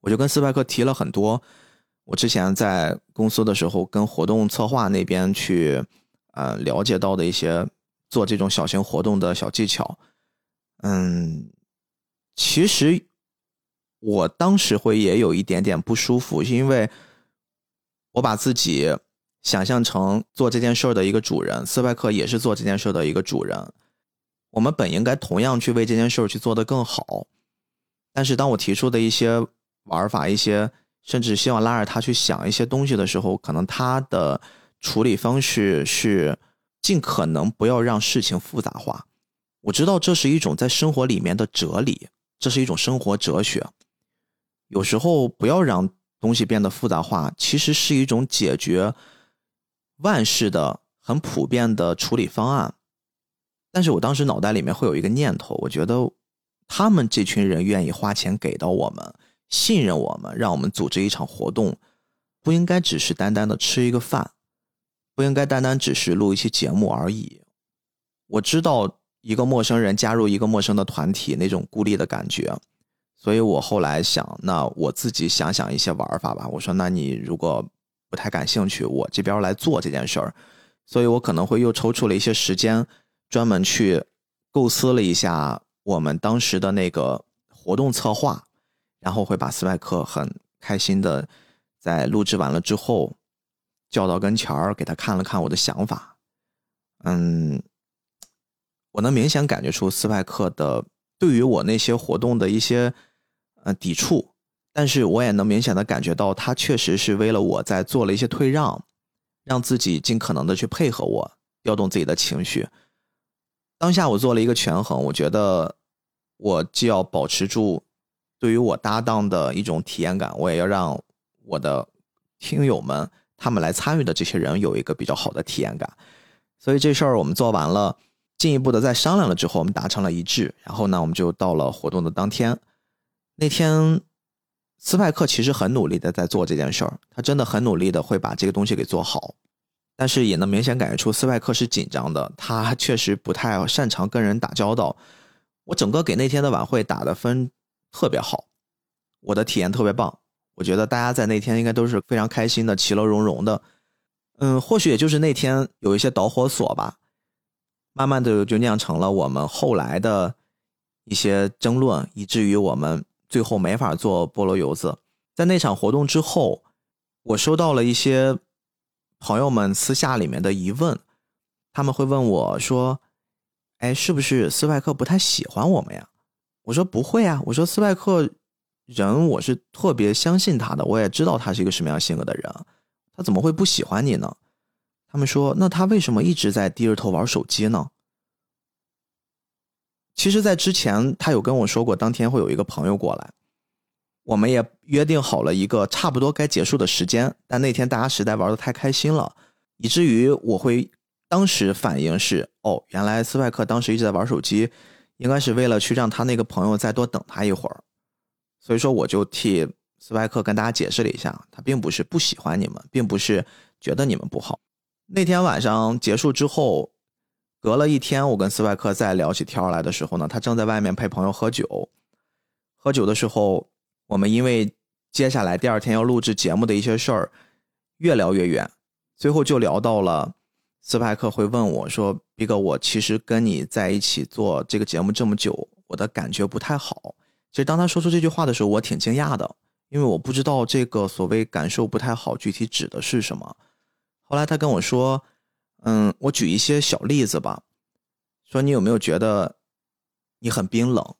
我就跟斯派克提了很多，我之前在公司的时候跟活动策划那边去，呃，了解到的一些做这种小型活动的小技巧。嗯，其实我当时会也有一点点不舒服，因为我把自己。想象成做这件事儿的一个主人，斯派克也是做这件事儿的一个主人。我们本应该同样去为这件事儿去做得更好，但是当我提出的一些玩法、一些甚至希望拉着他去想一些东西的时候，可能他的处理方式是尽可能不要让事情复杂化。我知道这是一种在生活里面的哲理，这是一种生活哲学。有时候不要让东西变得复杂化，其实是一种解决。万事的很普遍的处理方案，但是我当时脑袋里面会有一个念头，我觉得他们这群人愿意花钱给到我们，信任我们，让我们组织一场活动，不应该只是单单的吃一个饭，不应该单单只是录一期节目而已。我知道一个陌生人加入一个陌生的团体那种孤立的感觉，所以我后来想，那我自己想想一些玩法吧。我说，那你如果。不太感兴趣，我这边来做这件事儿，所以我可能会又抽出了一些时间，专门去构思了一下我们当时的那个活动策划，然后会把斯派克很开心的在录制完了之后叫到跟前儿，给他看了看我的想法。嗯，我能明显感觉出斯派克的对于我那些活动的一些呃抵触。但是我也能明显的感觉到，他确实是为了我在做了一些退让，让自己尽可能的去配合我，调动自己的情绪。当下我做了一个权衡，我觉得我既要保持住对于我搭档的一种体验感，我也要让我的听友们他们来参与的这些人有一个比较好的体验感。所以这事儿我们做完了，进一步的再商量了之后，我们达成了一致。然后呢，我们就到了活动的当天，那天。斯派克其实很努力的在做这件事儿，他真的很努力的会把这个东西给做好，但是也能明显感觉出斯派克是紧张的，他确实不太擅长跟人打交道。我整个给那天的晚会打的分特别好，我的体验特别棒，我觉得大家在那天应该都是非常开心的，其乐融融的。嗯，或许也就是那天有一些导火索吧，慢慢的就酿成了我们后来的一些争论，以至于我们最后没法做菠萝油子。在那场活动之后，我收到了一些朋友们私下里面的疑问，他们会问我说：“哎，是不是斯派克不太喜欢我们呀？”我说：“不会啊，我说斯派克人，我是特别相信他的，我也知道他是一个什么样性格的人。”他怎么会不喜欢你呢？他们说，那他为什么一直在低着头玩手机呢？其实，在之前他有跟我说过，当天会有一个朋友过来，我们也约定好了一个差不多该结束的时间。但那天大家实在玩的太开心了，以至于我会当时反应是：哦，原来斯派克当时一直在玩手机，应该是为了去让他那个朋友再多等他一会儿。所以说，我就替。斯派克跟大家解释了一下，他并不是不喜欢你们，并不是觉得你们不好。那天晚上结束之后，隔了一天，我跟斯派克再聊起天来的时候呢，他正在外面陪朋友喝酒。喝酒的时候，我们因为接下来第二天要录制节目的一些事儿，越聊越远，最后就聊到了斯派克会问我说：“毕哥，我其实跟你在一起做这个节目这么久，我的感觉不太好。”其实当他说出这句话的时候，我挺惊讶的。因为我不知道这个所谓感受不太好，具体指的是什么。后来他跟我说：“嗯，我举一些小例子吧，说你有没有觉得你很冰冷，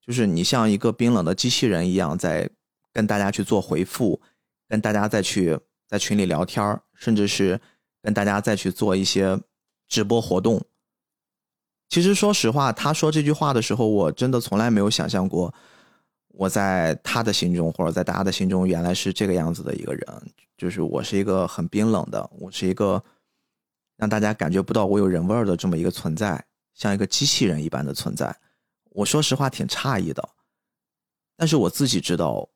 就是你像一个冰冷的机器人一样，在跟大家去做回复，跟大家再去在群里聊天甚至是跟大家再去做一些直播活动。其实说实话，他说这句话的时候，我真的从来没有想象过。”我在他的心中，或者在大家的心中，原来是这个样子的一个人，就是我是一个很冰冷的，我是一个让大家感觉不到我有人味儿的这么一个存在，像一个机器人一般的存在。我说实话挺诧异的，但是我自己知道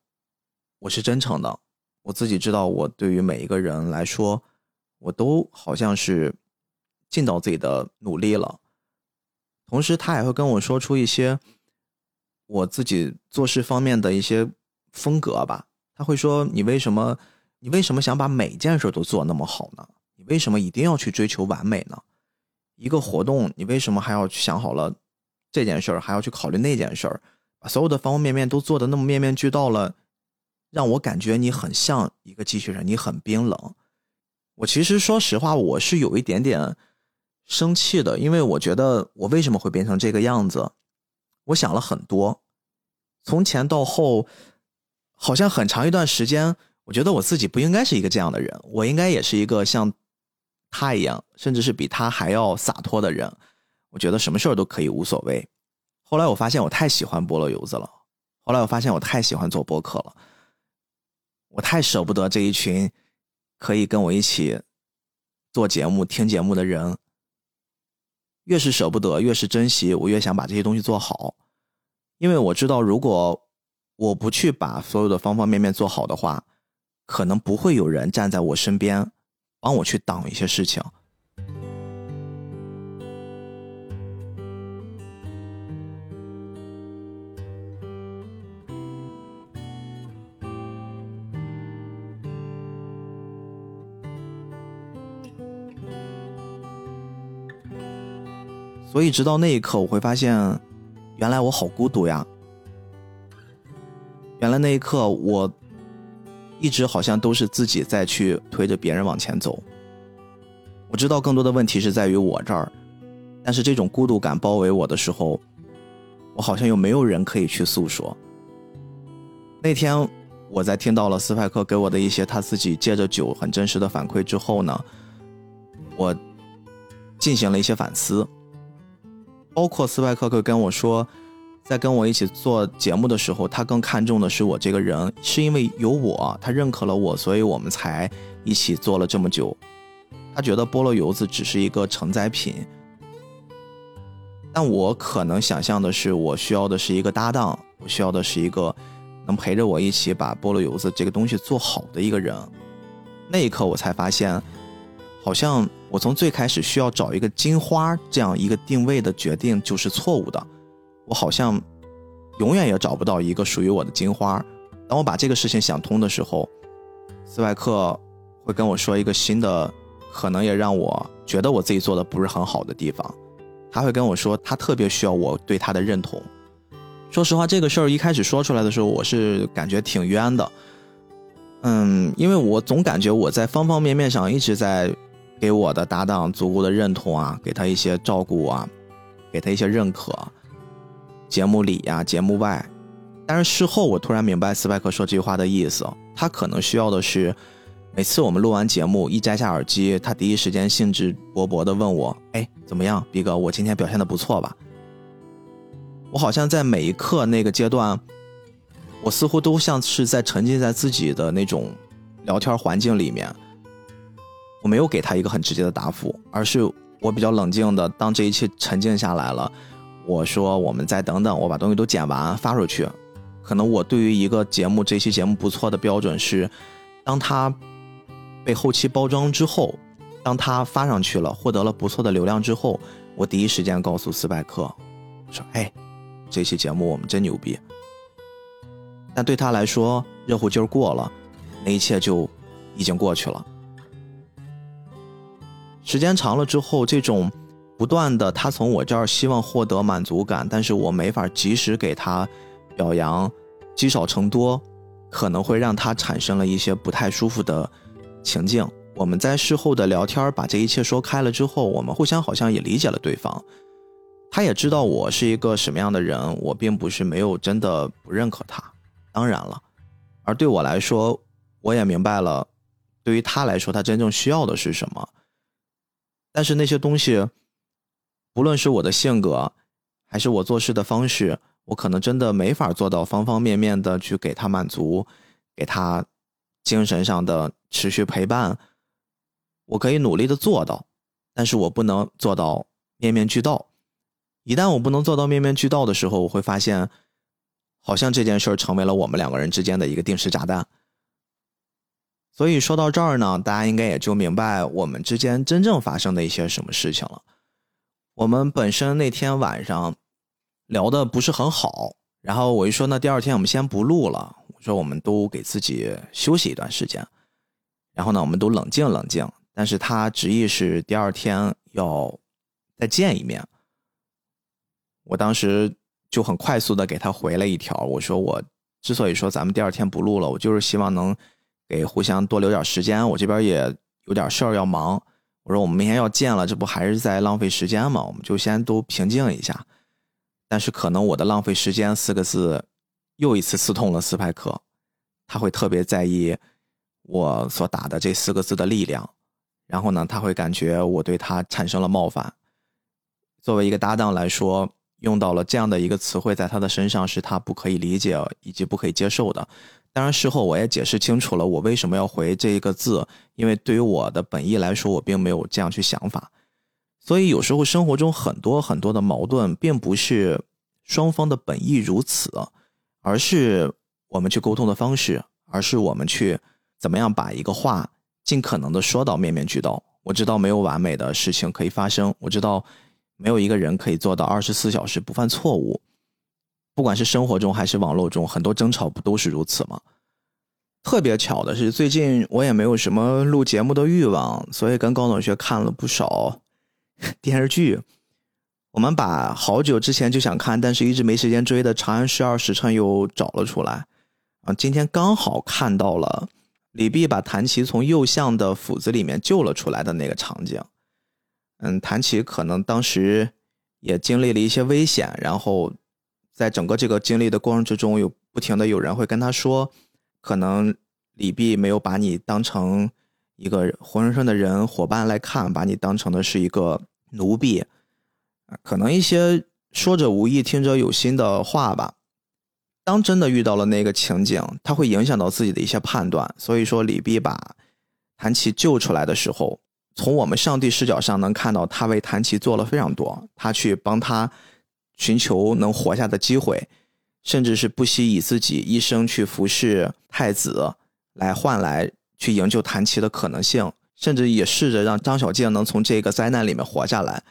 我是真诚的，我自己知道我对于每一个人来说，我都好像是尽到自己的努力了。同时，他也会跟我说出一些。我自己做事方面的一些风格吧，他会说：“你为什么，你为什么想把每件事都做那么好呢？为什么一定要去追求完美呢？一个活动，你为什么还要去想好了这件事儿，还要去考虑那件事儿，把所有的方方面面都做的那么面面俱到了，让我感觉你很像一个机器人，你很冰冷。我其实说实话，我是有一点点生气的，因为我觉得我为什么会变成这个样子？”我想了很多，从前到后，好像很长一段时间，我觉得我自己不应该是一个这样的人，我应该也是一个像他一样，甚至是比他还要洒脱的人。我觉得什么事儿都可以，无所谓。后来我发现我太喜欢菠萝油子了，后来我发现我太喜欢做播客了，我太舍不得这一群可以跟我一起做节目、听节目的人。越是舍不得，越是珍惜，我越想把这些东西做好，因为我知道，如果我不去把所有的方方面面做好的话，可能不会有人站在我身边，帮我去挡一些事情。所以，直到那一刻，我会发现，原来我好孤独呀。原来那一刻，我一直好像都是自己在去推着别人往前走。我知道更多的问题是在于我这儿，但是这种孤独感包围我的时候，我好像又没有人可以去诉说。那天，我在听到了斯派克给我的一些他自己借着酒很真实的反馈之后呢，我进行了一些反思。包括斯派克克跟我说，在跟我一起做节目的时候，他更看重的是我这个人，是因为有我，他认可了我，所以我们才一起做了这么久。他觉得菠萝油子只是一个承载品，但我可能想象的是，我需要的是一个搭档，我需要的是一个能陪着我一起把菠萝油子这个东西做好的一个人。那一刻，我才发现，好像我从最开始需要找一个金花这样一个定位的决定就是错误的。我好像永远也找不到一个属于我的金花。当我把这个事情想通的时候，斯外克会跟我说一个新的，可能也让我觉得我自己做的不是很好的地方。他会跟我说，他特别需要我对他的认同。说实话，这个事儿一开始说出来的时候，我是感觉挺冤的。嗯，因为我总感觉我在方方面面上一直在给我的搭档足够的认同啊，给他一些照顾啊，给他一些认可。节目里呀，节目外，但是事后我突然明白斯派克说这句话的意思，他可能需要的是，每次我们录完节目一摘下耳机，他第一时间兴致勃勃地问我：“哎，怎么样，逼哥？我今天表现的不错吧？”我好像在每一刻那个阶段。我似乎都像是在沉浸在自己的那种聊天环境里面，我没有给他一个很直接的答复，而是我比较冷静的，当这一切沉静下来了，我说我们再等等，我把东西都剪完发出去。可能我对于一个节目这期节目不错的标准是，当他被后期包装之后，当他发上去了，获得了不错的流量之后，我第一时间告诉斯派克说：“哎，这期节目我们真牛逼。”但对他来说，热乎劲儿过了，那一切就已经过去了。时间长了之后，这种不断的他从我这儿希望获得满足感，但是我没法及时给他表扬，积少成多，可能会让他产生了一些不太舒服的情境。我们在事后的聊天，把这一切说开了之后，我们互相好像也理解了对方，他也知道我是一个什么样的人，我并不是没有真的不认可他。当然了，而对我来说，我也明白了，对于他来说，他真正需要的是什么。但是那些东西，不论是我的性格，还是我做事的方式，我可能真的没法做到方方面面的去给他满足，给他精神上的持续陪伴。我可以努力的做到，但是我不能做到面面俱到。一旦我不能做到面面俱到的时候，我会发现。好像这件事儿成为了我们两个人之间的一个定时炸弹。所以说到这儿呢，大家应该也就明白我们之间真正发生的一些什么事情了。我们本身那天晚上聊的不是很好，然后我一说那第二天我们先不录了，我说我们都给自己休息一段时间，然后呢我们都冷静冷静。但是他执意是第二天要再见一面，我当时。就很快速的给他回了一条，我说我之所以说咱们第二天不录了，我就是希望能给互相多留点时间，我这边也有点事儿要忙。我说我们明天要见了，这不还是在浪费时间吗？我们就先都平静一下。但是可能我的浪费时间四个字又一次刺痛了斯派克，他会特别在意我所打的这四个字的力量，然后呢，他会感觉我对他产生了冒犯。作为一个搭档来说。用到了这样的一个词汇，在他的身上是他不可以理解以及不可以接受的。当然，事后我也解释清楚了，我为什么要回这一个字，因为对于我的本意来说，我并没有这样去想法。所以有时候生活中很多很多的矛盾，并不是双方的本意如此，而是我们去沟通的方式，而是我们去怎么样把一个话尽可能的说到面面俱到。我知道没有完美的事情可以发生，我知道。没有一个人可以做到二十四小时不犯错误，不管是生活中还是网络中，很多争吵不都是如此吗？特别巧的是，最近我也没有什么录节目的欲望，所以跟高同学看了不少 (laughs) 电视剧。我们把好久之前就想看，但是一直没时间追的《长安十二时辰》又找了出来。啊，今天刚好看到了李泌把谭琪从右相的府子里面救了出来的那个场景。嗯，谭琪可能当时也经历了一些危险，然后在整个这个经历的过程之中，有不停的有人会跟他说，可能李泌没有把你当成一个活生生的人伙伴来看，把你当成的是一个奴婢，可能一些说者无意听者有心的话吧。当真的遇到了那个情景，他会影响到自己的一些判断，所以说李泌把谭琪救出来的时候。从我们上帝视角上能看到，他为谭琪做了非常多，他去帮他寻求能活下的机会，甚至是不惜以自己一生去服侍太子，来换来去营救谭琪的可能性，甚至也试着让张小静能从这个灾难里面活下来。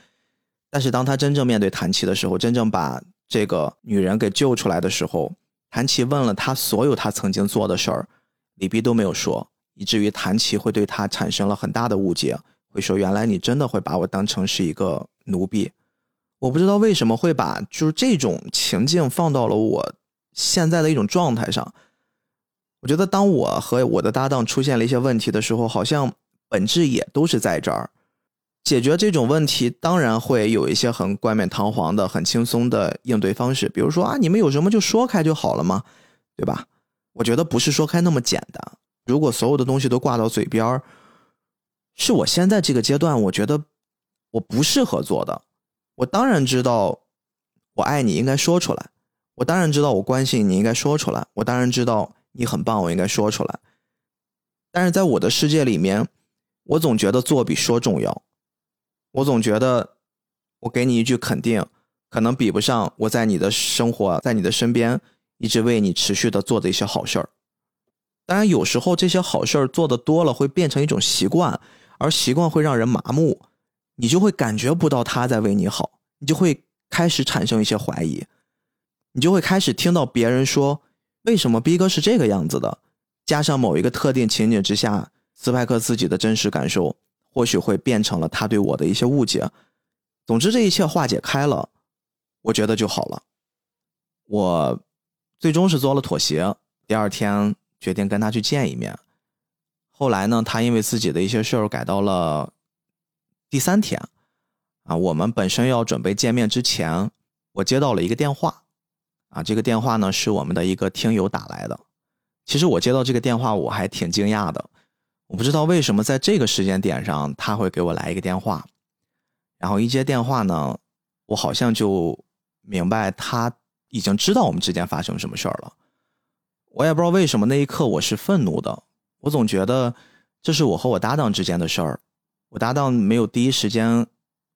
但是当他真正面对谭琪的时候，真正把这个女人给救出来的时候，谭琪问了他所有他曾经做的事儿，李碧都没有说，以至于谭琪会对他产生了很大的误解，会说原来你真的会把我当成是一个奴婢。我不知道为什么会把就是这种情境放到了我现在的一种状态上。我觉得当我和我的搭档出现了一些问题的时候，好像本质也都是在这儿。解决这种问题，当然会有一些很冠冕堂皇的、很轻松的应对方式，比如说啊，你们有什么就说开就好了嘛，对吧？我觉得不是说开那么简单。如果所有的东西都挂到嘴边儿，是我现在这个阶段，我觉得我不适合做的。我当然知道，我爱你应该说出来；我当然知道我关心你应该说出来；我当然知道你很棒，我应该说出来。但是在我的世界里面，我总觉得做比说重要。我总觉得，我给你一句肯定，可能比不上我在你的生活、在你的身边一直为你持续的做的一些好事儿。当然，有时候这些好事儿做的多了，会变成一种习惯，而习惯会让人麻木。你就会感觉不到他在为你好，你就会开始产生一些怀疑，你就会开始听到别人说为什么逼哥是这个样子的，加上某一个特定情景之下，斯派克自己的真实感受，或许会变成了他对我的一些误解。总之，这一切化解开了，我觉得就好了。我最终是做了妥协，第二天决定跟他去见一面。后来呢，他因为自己的一些事儿改到了。第三天，啊，我们本身要准备见面之前，我接到了一个电话，啊，这个电话呢是我们的一个听友打来的。其实我接到这个电话，我还挺惊讶的，我不知道为什么在这个时间点上他会给我来一个电话。然后一接电话呢，我好像就明白他已经知道我们之间发生什么事儿了。我也不知道为什么那一刻我是愤怒的，我总觉得这是我和我搭档之间的事儿。我搭档没有第一时间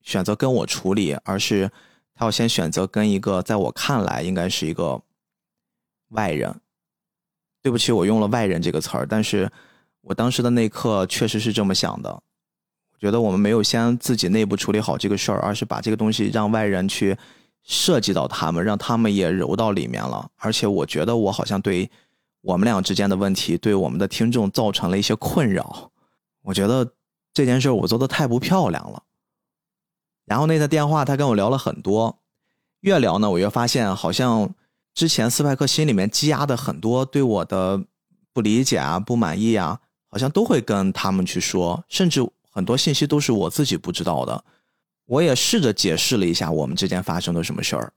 选择跟我处理，而是他要先选择跟一个在我看来应该是一个外人。对不起，我用了“外人”这个词儿，但是我当时的那刻确实是这么想的。我觉得我们没有先自己内部处理好这个事儿，而是把这个东西让外人去涉及到他们，让他们也揉到里面了。而且我觉得我好像对我们俩之间的问题，对我们的听众造成了一些困扰。我觉得。这件事我做的太不漂亮了，然后那个电话他跟我聊了很多，越聊呢我越发现好像之前斯派克心里面积压的很多对我的不理解啊、不满意啊，好像都会跟他们去说，甚至很多信息都是我自己不知道的。我也试着解释了一下我们之间发生的什么事儿，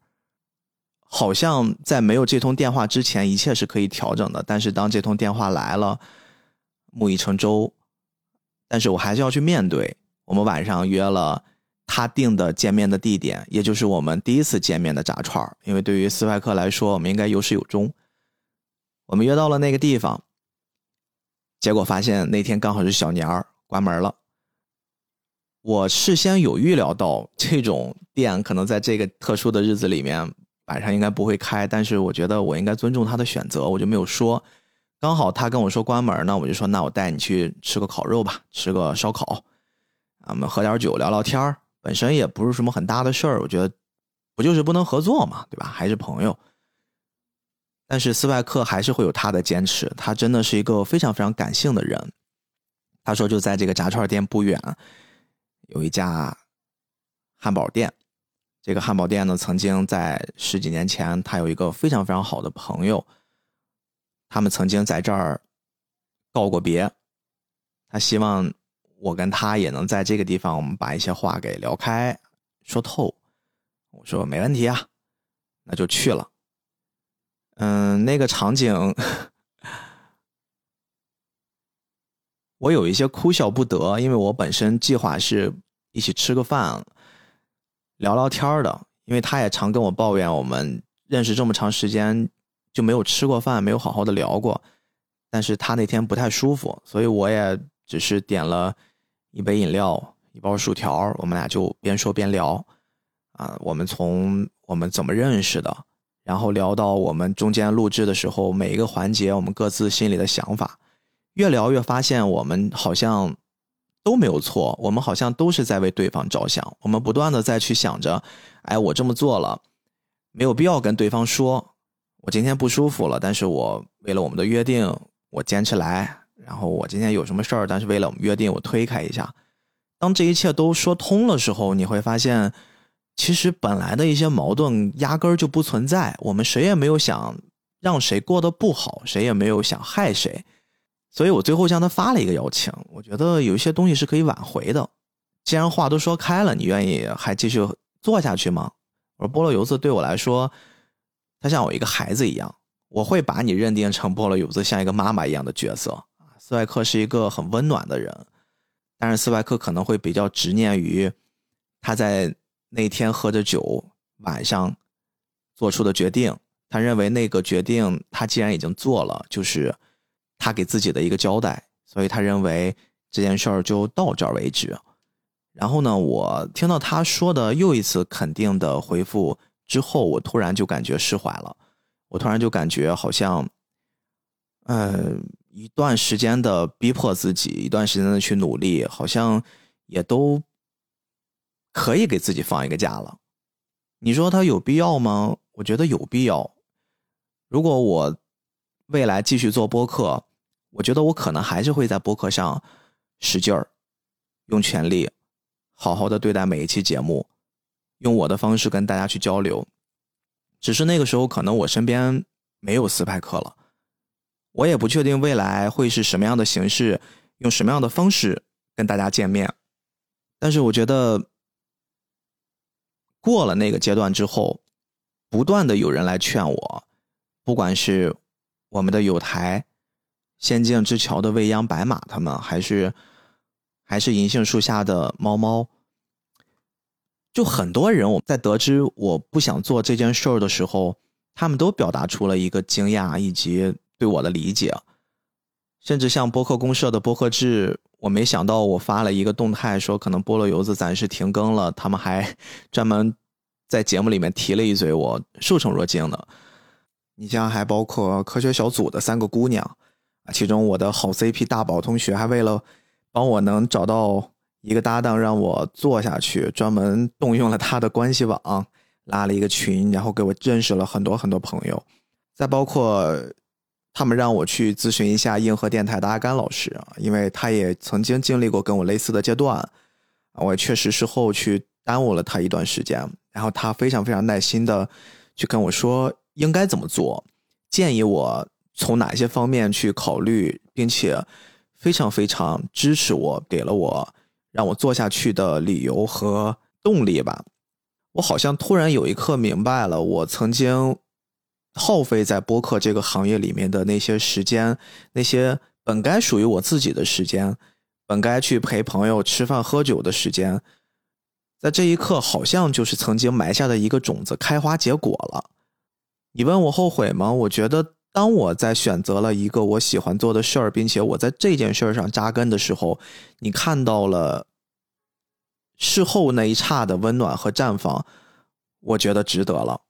好像在没有这通电话之前一切是可以调整的，但是当这通电话来了，木已成舟。但是我还是要去面对。我们晚上约了他定的见面的地点，也就是我们第一次见面的炸串因为对于斯派克来说，我们应该有始有终。我们约到了那个地方，结果发现那天刚好是小年儿关门了。我事先有预料到这种店可能在这个特殊的日子里面晚上应该不会开，但是我觉得我应该尊重他的选择，我就没有说。刚好他跟我说关门呢，我就说那我带你去吃个烤肉吧，吃个烧烤，我们喝点酒聊聊天本身也不是什么很大的事儿，我觉得不就是不能合作嘛，对吧？还是朋友。但是斯派克还是会有他的坚持，他真的是一个非常非常感性的人。他说就在这个炸串店不远，有一家汉堡店。这个汉堡店呢，曾经在十几年前，他有一个非常非常好的朋友。他们曾经在这儿告过别，他希望我跟他也能在这个地方，我们把一些话给聊开、说透。我说没问题啊，那就去了。嗯，那个场景，(laughs) 我有一些哭笑不得，因为我本身计划是一起吃个饭、聊聊天的，因为他也常跟我抱怨，我们认识这么长时间。就没有吃过饭，没有好好的聊过。但是他那天不太舒服，所以我也只是点了一杯饮料、一包薯条，我们俩就边说边聊。啊，我们从我们怎么认识的，然后聊到我们中间录制的时候每一个环节，我们各自心里的想法，越聊越发现我们好像都没有错，我们好像都是在为对方着想，我们不断的在去想着，哎，我这么做了，没有必要跟对方说，我今天不舒服了，但是我为了我们的约定，我坚持来，然后我今天有什么事儿，但是为了我们约定，我推开一下。当这一切都说通了时候，你会发现。其实本来的一些矛盾压根儿就不存在，我们谁也没有想让谁过得不好，谁也没有想害谁，所以我最后向他发了一个邀请。我觉得有一些东西是可以挽回的，既然话都说开了，你愿意还继续做下去吗？我说菠萝油子对我来说，他像我一个孩子一样，我会把你认定成波罗有子像一个妈妈一样的角色。斯外克是一个很温暖的人，但是斯外克可能会比较执念于他在。那天喝着酒，晚上做出的决定，他认为那个决定他既然已经做了，就是他给自己的一个交代，所以他认为这件事儿就到这儿为止。然后呢，我听到他说的又一次肯定的回复之后，我突然就感觉释怀了，我突然就感觉好像，呃，一段时间的逼迫自己，一段时间的去努力，好像也都。可以给自己放一个假了，你说他有必要吗？我觉得有必要。如果我未来继续做播客，我觉得我可能还是会在播客上使劲儿，用全力，好好的对待每一期节目，用我的方式跟大家去交流。只是那个时候，可能我身边没有斯派克了，我也不确定未来会是什么样的形式，用什么样的方式跟大家见面。但是我觉得。过了那个阶段之后，不断的有人来劝我，不管是我们的有台、仙境之桥的未央白马他们，还是还是银杏树下的猫猫，就很多人我在得知我不想做这件事儿的时候，他们都表达出了一个惊讶以及对我的理解，甚至像播客公社的播客制。我没想到，我发了一个动态说可能菠萝油子暂时停更了，他们还专门在节目里面提了一嘴，我受宠若惊的。你像还包括科学小组的三个姑娘啊，其中我的好 CP 大宝同学还为了帮我能找到一个搭档让我做下去，专门动用了他的关系网拉了一个群，然后给我认识了很多很多朋友。再包括。他们让我去咨询一下硬核电台的阿甘老师，因为他也曾经经历过跟我类似的阶段，我确实事后去耽误了他一段时间。然后他非常非常耐心的去跟我说应该怎么做，建议我从哪些方面去考虑，并且非常非常支持我，给了我让我做下去的理由和动力吧。我好像突然有一刻明白了，我曾经。耗费在播客这个行业里面的那些时间，那些本该属于我自己的时间，本该去陪朋友吃饭喝酒的时间，在这一刻好像就是曾经埋下的一个种子开花结果了。你问我后悔吗？我觉得，当我在选择了一个我喜欢做的事儿，并且我在这件事儿上扎根的时候，你看到了事后那一刹的温暖和绽放，我觉得值得了。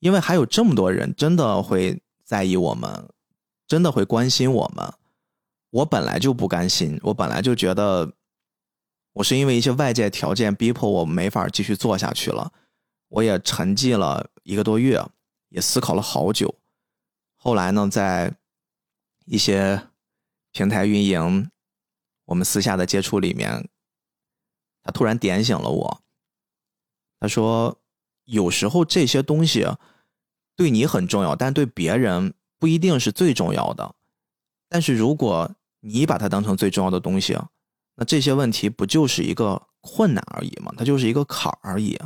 因为还有这么多人真的会在意我们，真的会关心我们。我本来就不甘心，我本来就觉得我是因为一些外界条件逼迫我没法继续做下去了。我也沉寂了一个多月，也思考了好久。后来呢，在一些平台运营，我们私下的接触里面，他突然点醒了我。他说：“有时候这些东西。”对你很重要，但对别人不一定是最重要的。但是如果你把它当成最重要的东西，那这些问题不就是一个困难而已吗？它就是一个坎而已，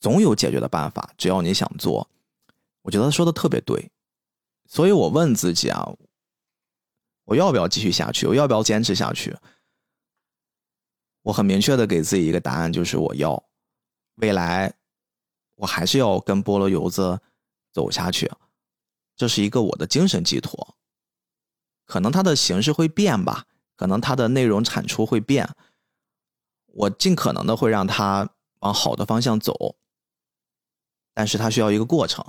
总有解决的办法，只要你想做。我觉得他说的特别对，所以我问自己啊，我要不要继续下去？我要不要坚持下去？我很明确的给自己一个答案，就是我要。未来我还是要跟菠萝油子。走下去，这是一个我的精神寄托。可能它的形式会变吧，可能它的内容产出会变。我尽可能的会让它往好的方向走，但是它需要一个过程。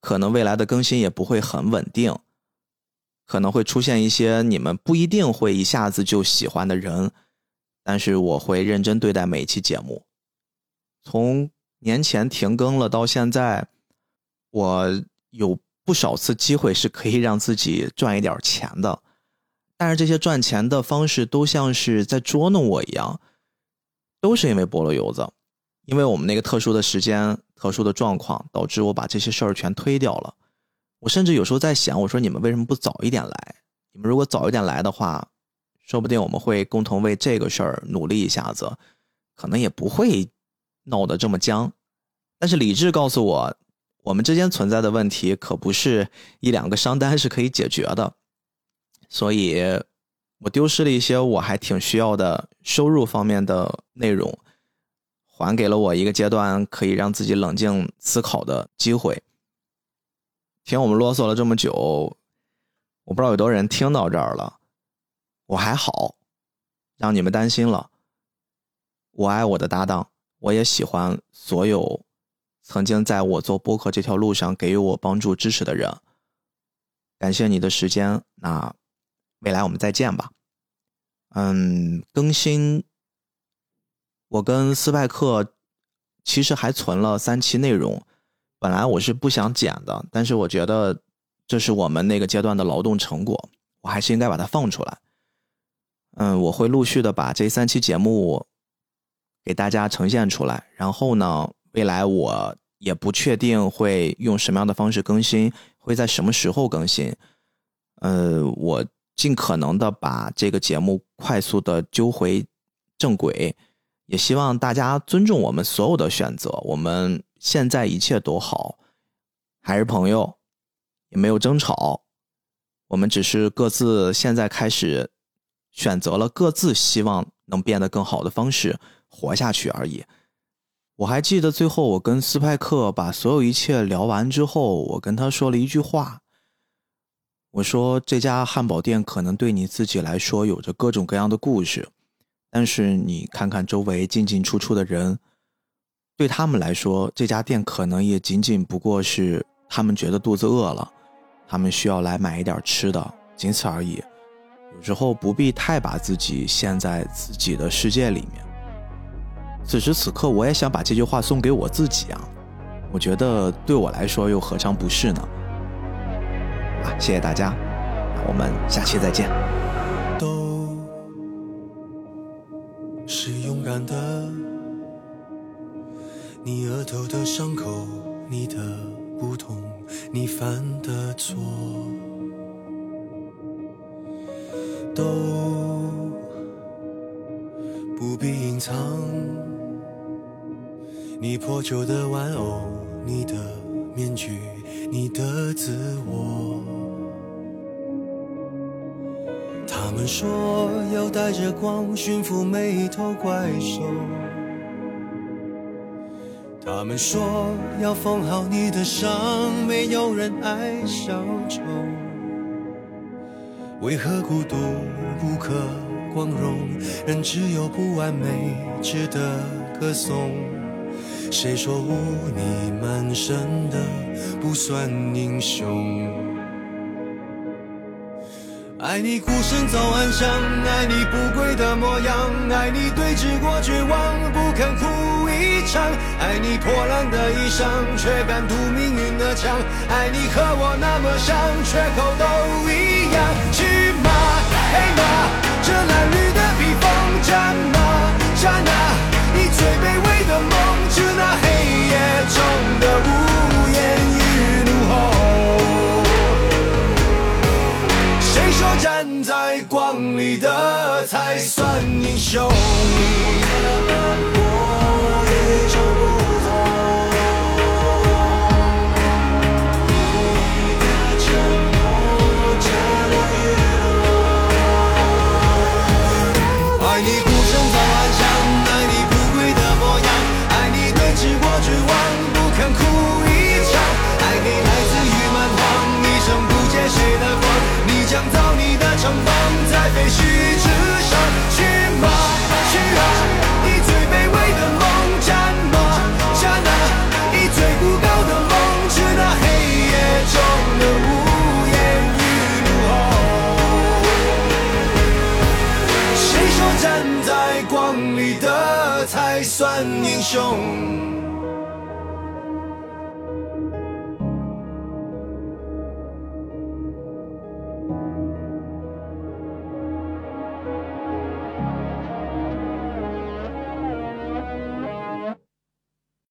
可能未来的更新也不会很稳定，可能会出现一些你们不一定会一下子就喜欢的人，但是我会认真对待每一期节目。从年前停更了到现在，我有不少次机会是可以让自己赚一点钱的，但是这些赚钱的方式都像是在捉弄我一样，都是因为菠萝油子。因为我们那个特殊的时间、特殊的状况，导致我把这些事儿全推掉了。我甚至有时候在想，我说你们为什么不早一点来？你们如果早一点来的话，说不定我们会共同为这个事儿努力一下子，可能也不会闹得这么僵。但是理智告诉我，我们之间存在的问题可不是一两个商单是可以解决的，所以我丢失了一些我还挺需要的收入方面的内容。还给了我一个阶段可以让自己冷静思考的机会。听我们啰嗦了这么久，我不知道有多少人听到这儿了。我还好，让你们担心了。我爱我的搭档，我也喜欢所有曾经在我做播客这条路上给予我帮助支持的人。感谢你的时间，那未来我们再见吧。嗯，更新。我跟斯派克其实还存了三期内容，本来我是不想剪的，但是我觉得这是我们那个阶段的劳动成果，我还是应该把它放出来。嗯，我会陆续的把这三期节目给大家呈现出来，然后呢，未来我也不确定会用什么样的方式更新，会在什么时候更新。呃，我尽可能的把这个节目快速的揪回正轨。也希望大家尊重我们所有的选择。我们现在一切都好，还是朋友，也没有争吵。我们只是各自现在开始选择了各自希望能变得更好的方式活下去而已。我还记得最后我跟斯派克把所有一切聊完之后，我跟他说了一句话。我说：“这家汉堡店可能对你自己来说有着各种各样的故事。”但是你看看周围进进出出的人，对他们来说，这家店可能也仅仅不过是他们觉得肚子饿了，他们需要来买一点吃的，仅此而已。有时候不必太把自己陷在自己的世界里面。此时此刻，我也想把这句话送给我自己啊！我觉得对我来说又何尝不是呢？啊，谢谢大家，我们下期再见。是勇敢的，你额头的伤口，你的不同，你犯的错，都不必隐藏。你破旧的玩偶，你的面具，你的自我。他们说要带着光驯服每一头怪兽。他们说要缝好你的伤，没有人爱小丑。为何孤独不可光荣？人只有不完美值得歌颂。谁说污泥满身的不算英雄？爱你孤身走暗巷，爱你不跪的模样，爱你对峙过绝望不肯哭一场，爱你破烂的衣裳却敢堵命运的枪，爱你和我那么像，缺口都一样。去吗？黑马，这褴褛的披风，战吗？战啊！你最卑微的梦，致那黑夜中的无在光里的才算英雄。去去吗去啊以最卑微的梦战吗战以最孤高的梦那黑夜中的呜咽与怒吼谁说站在光里的才算英雄？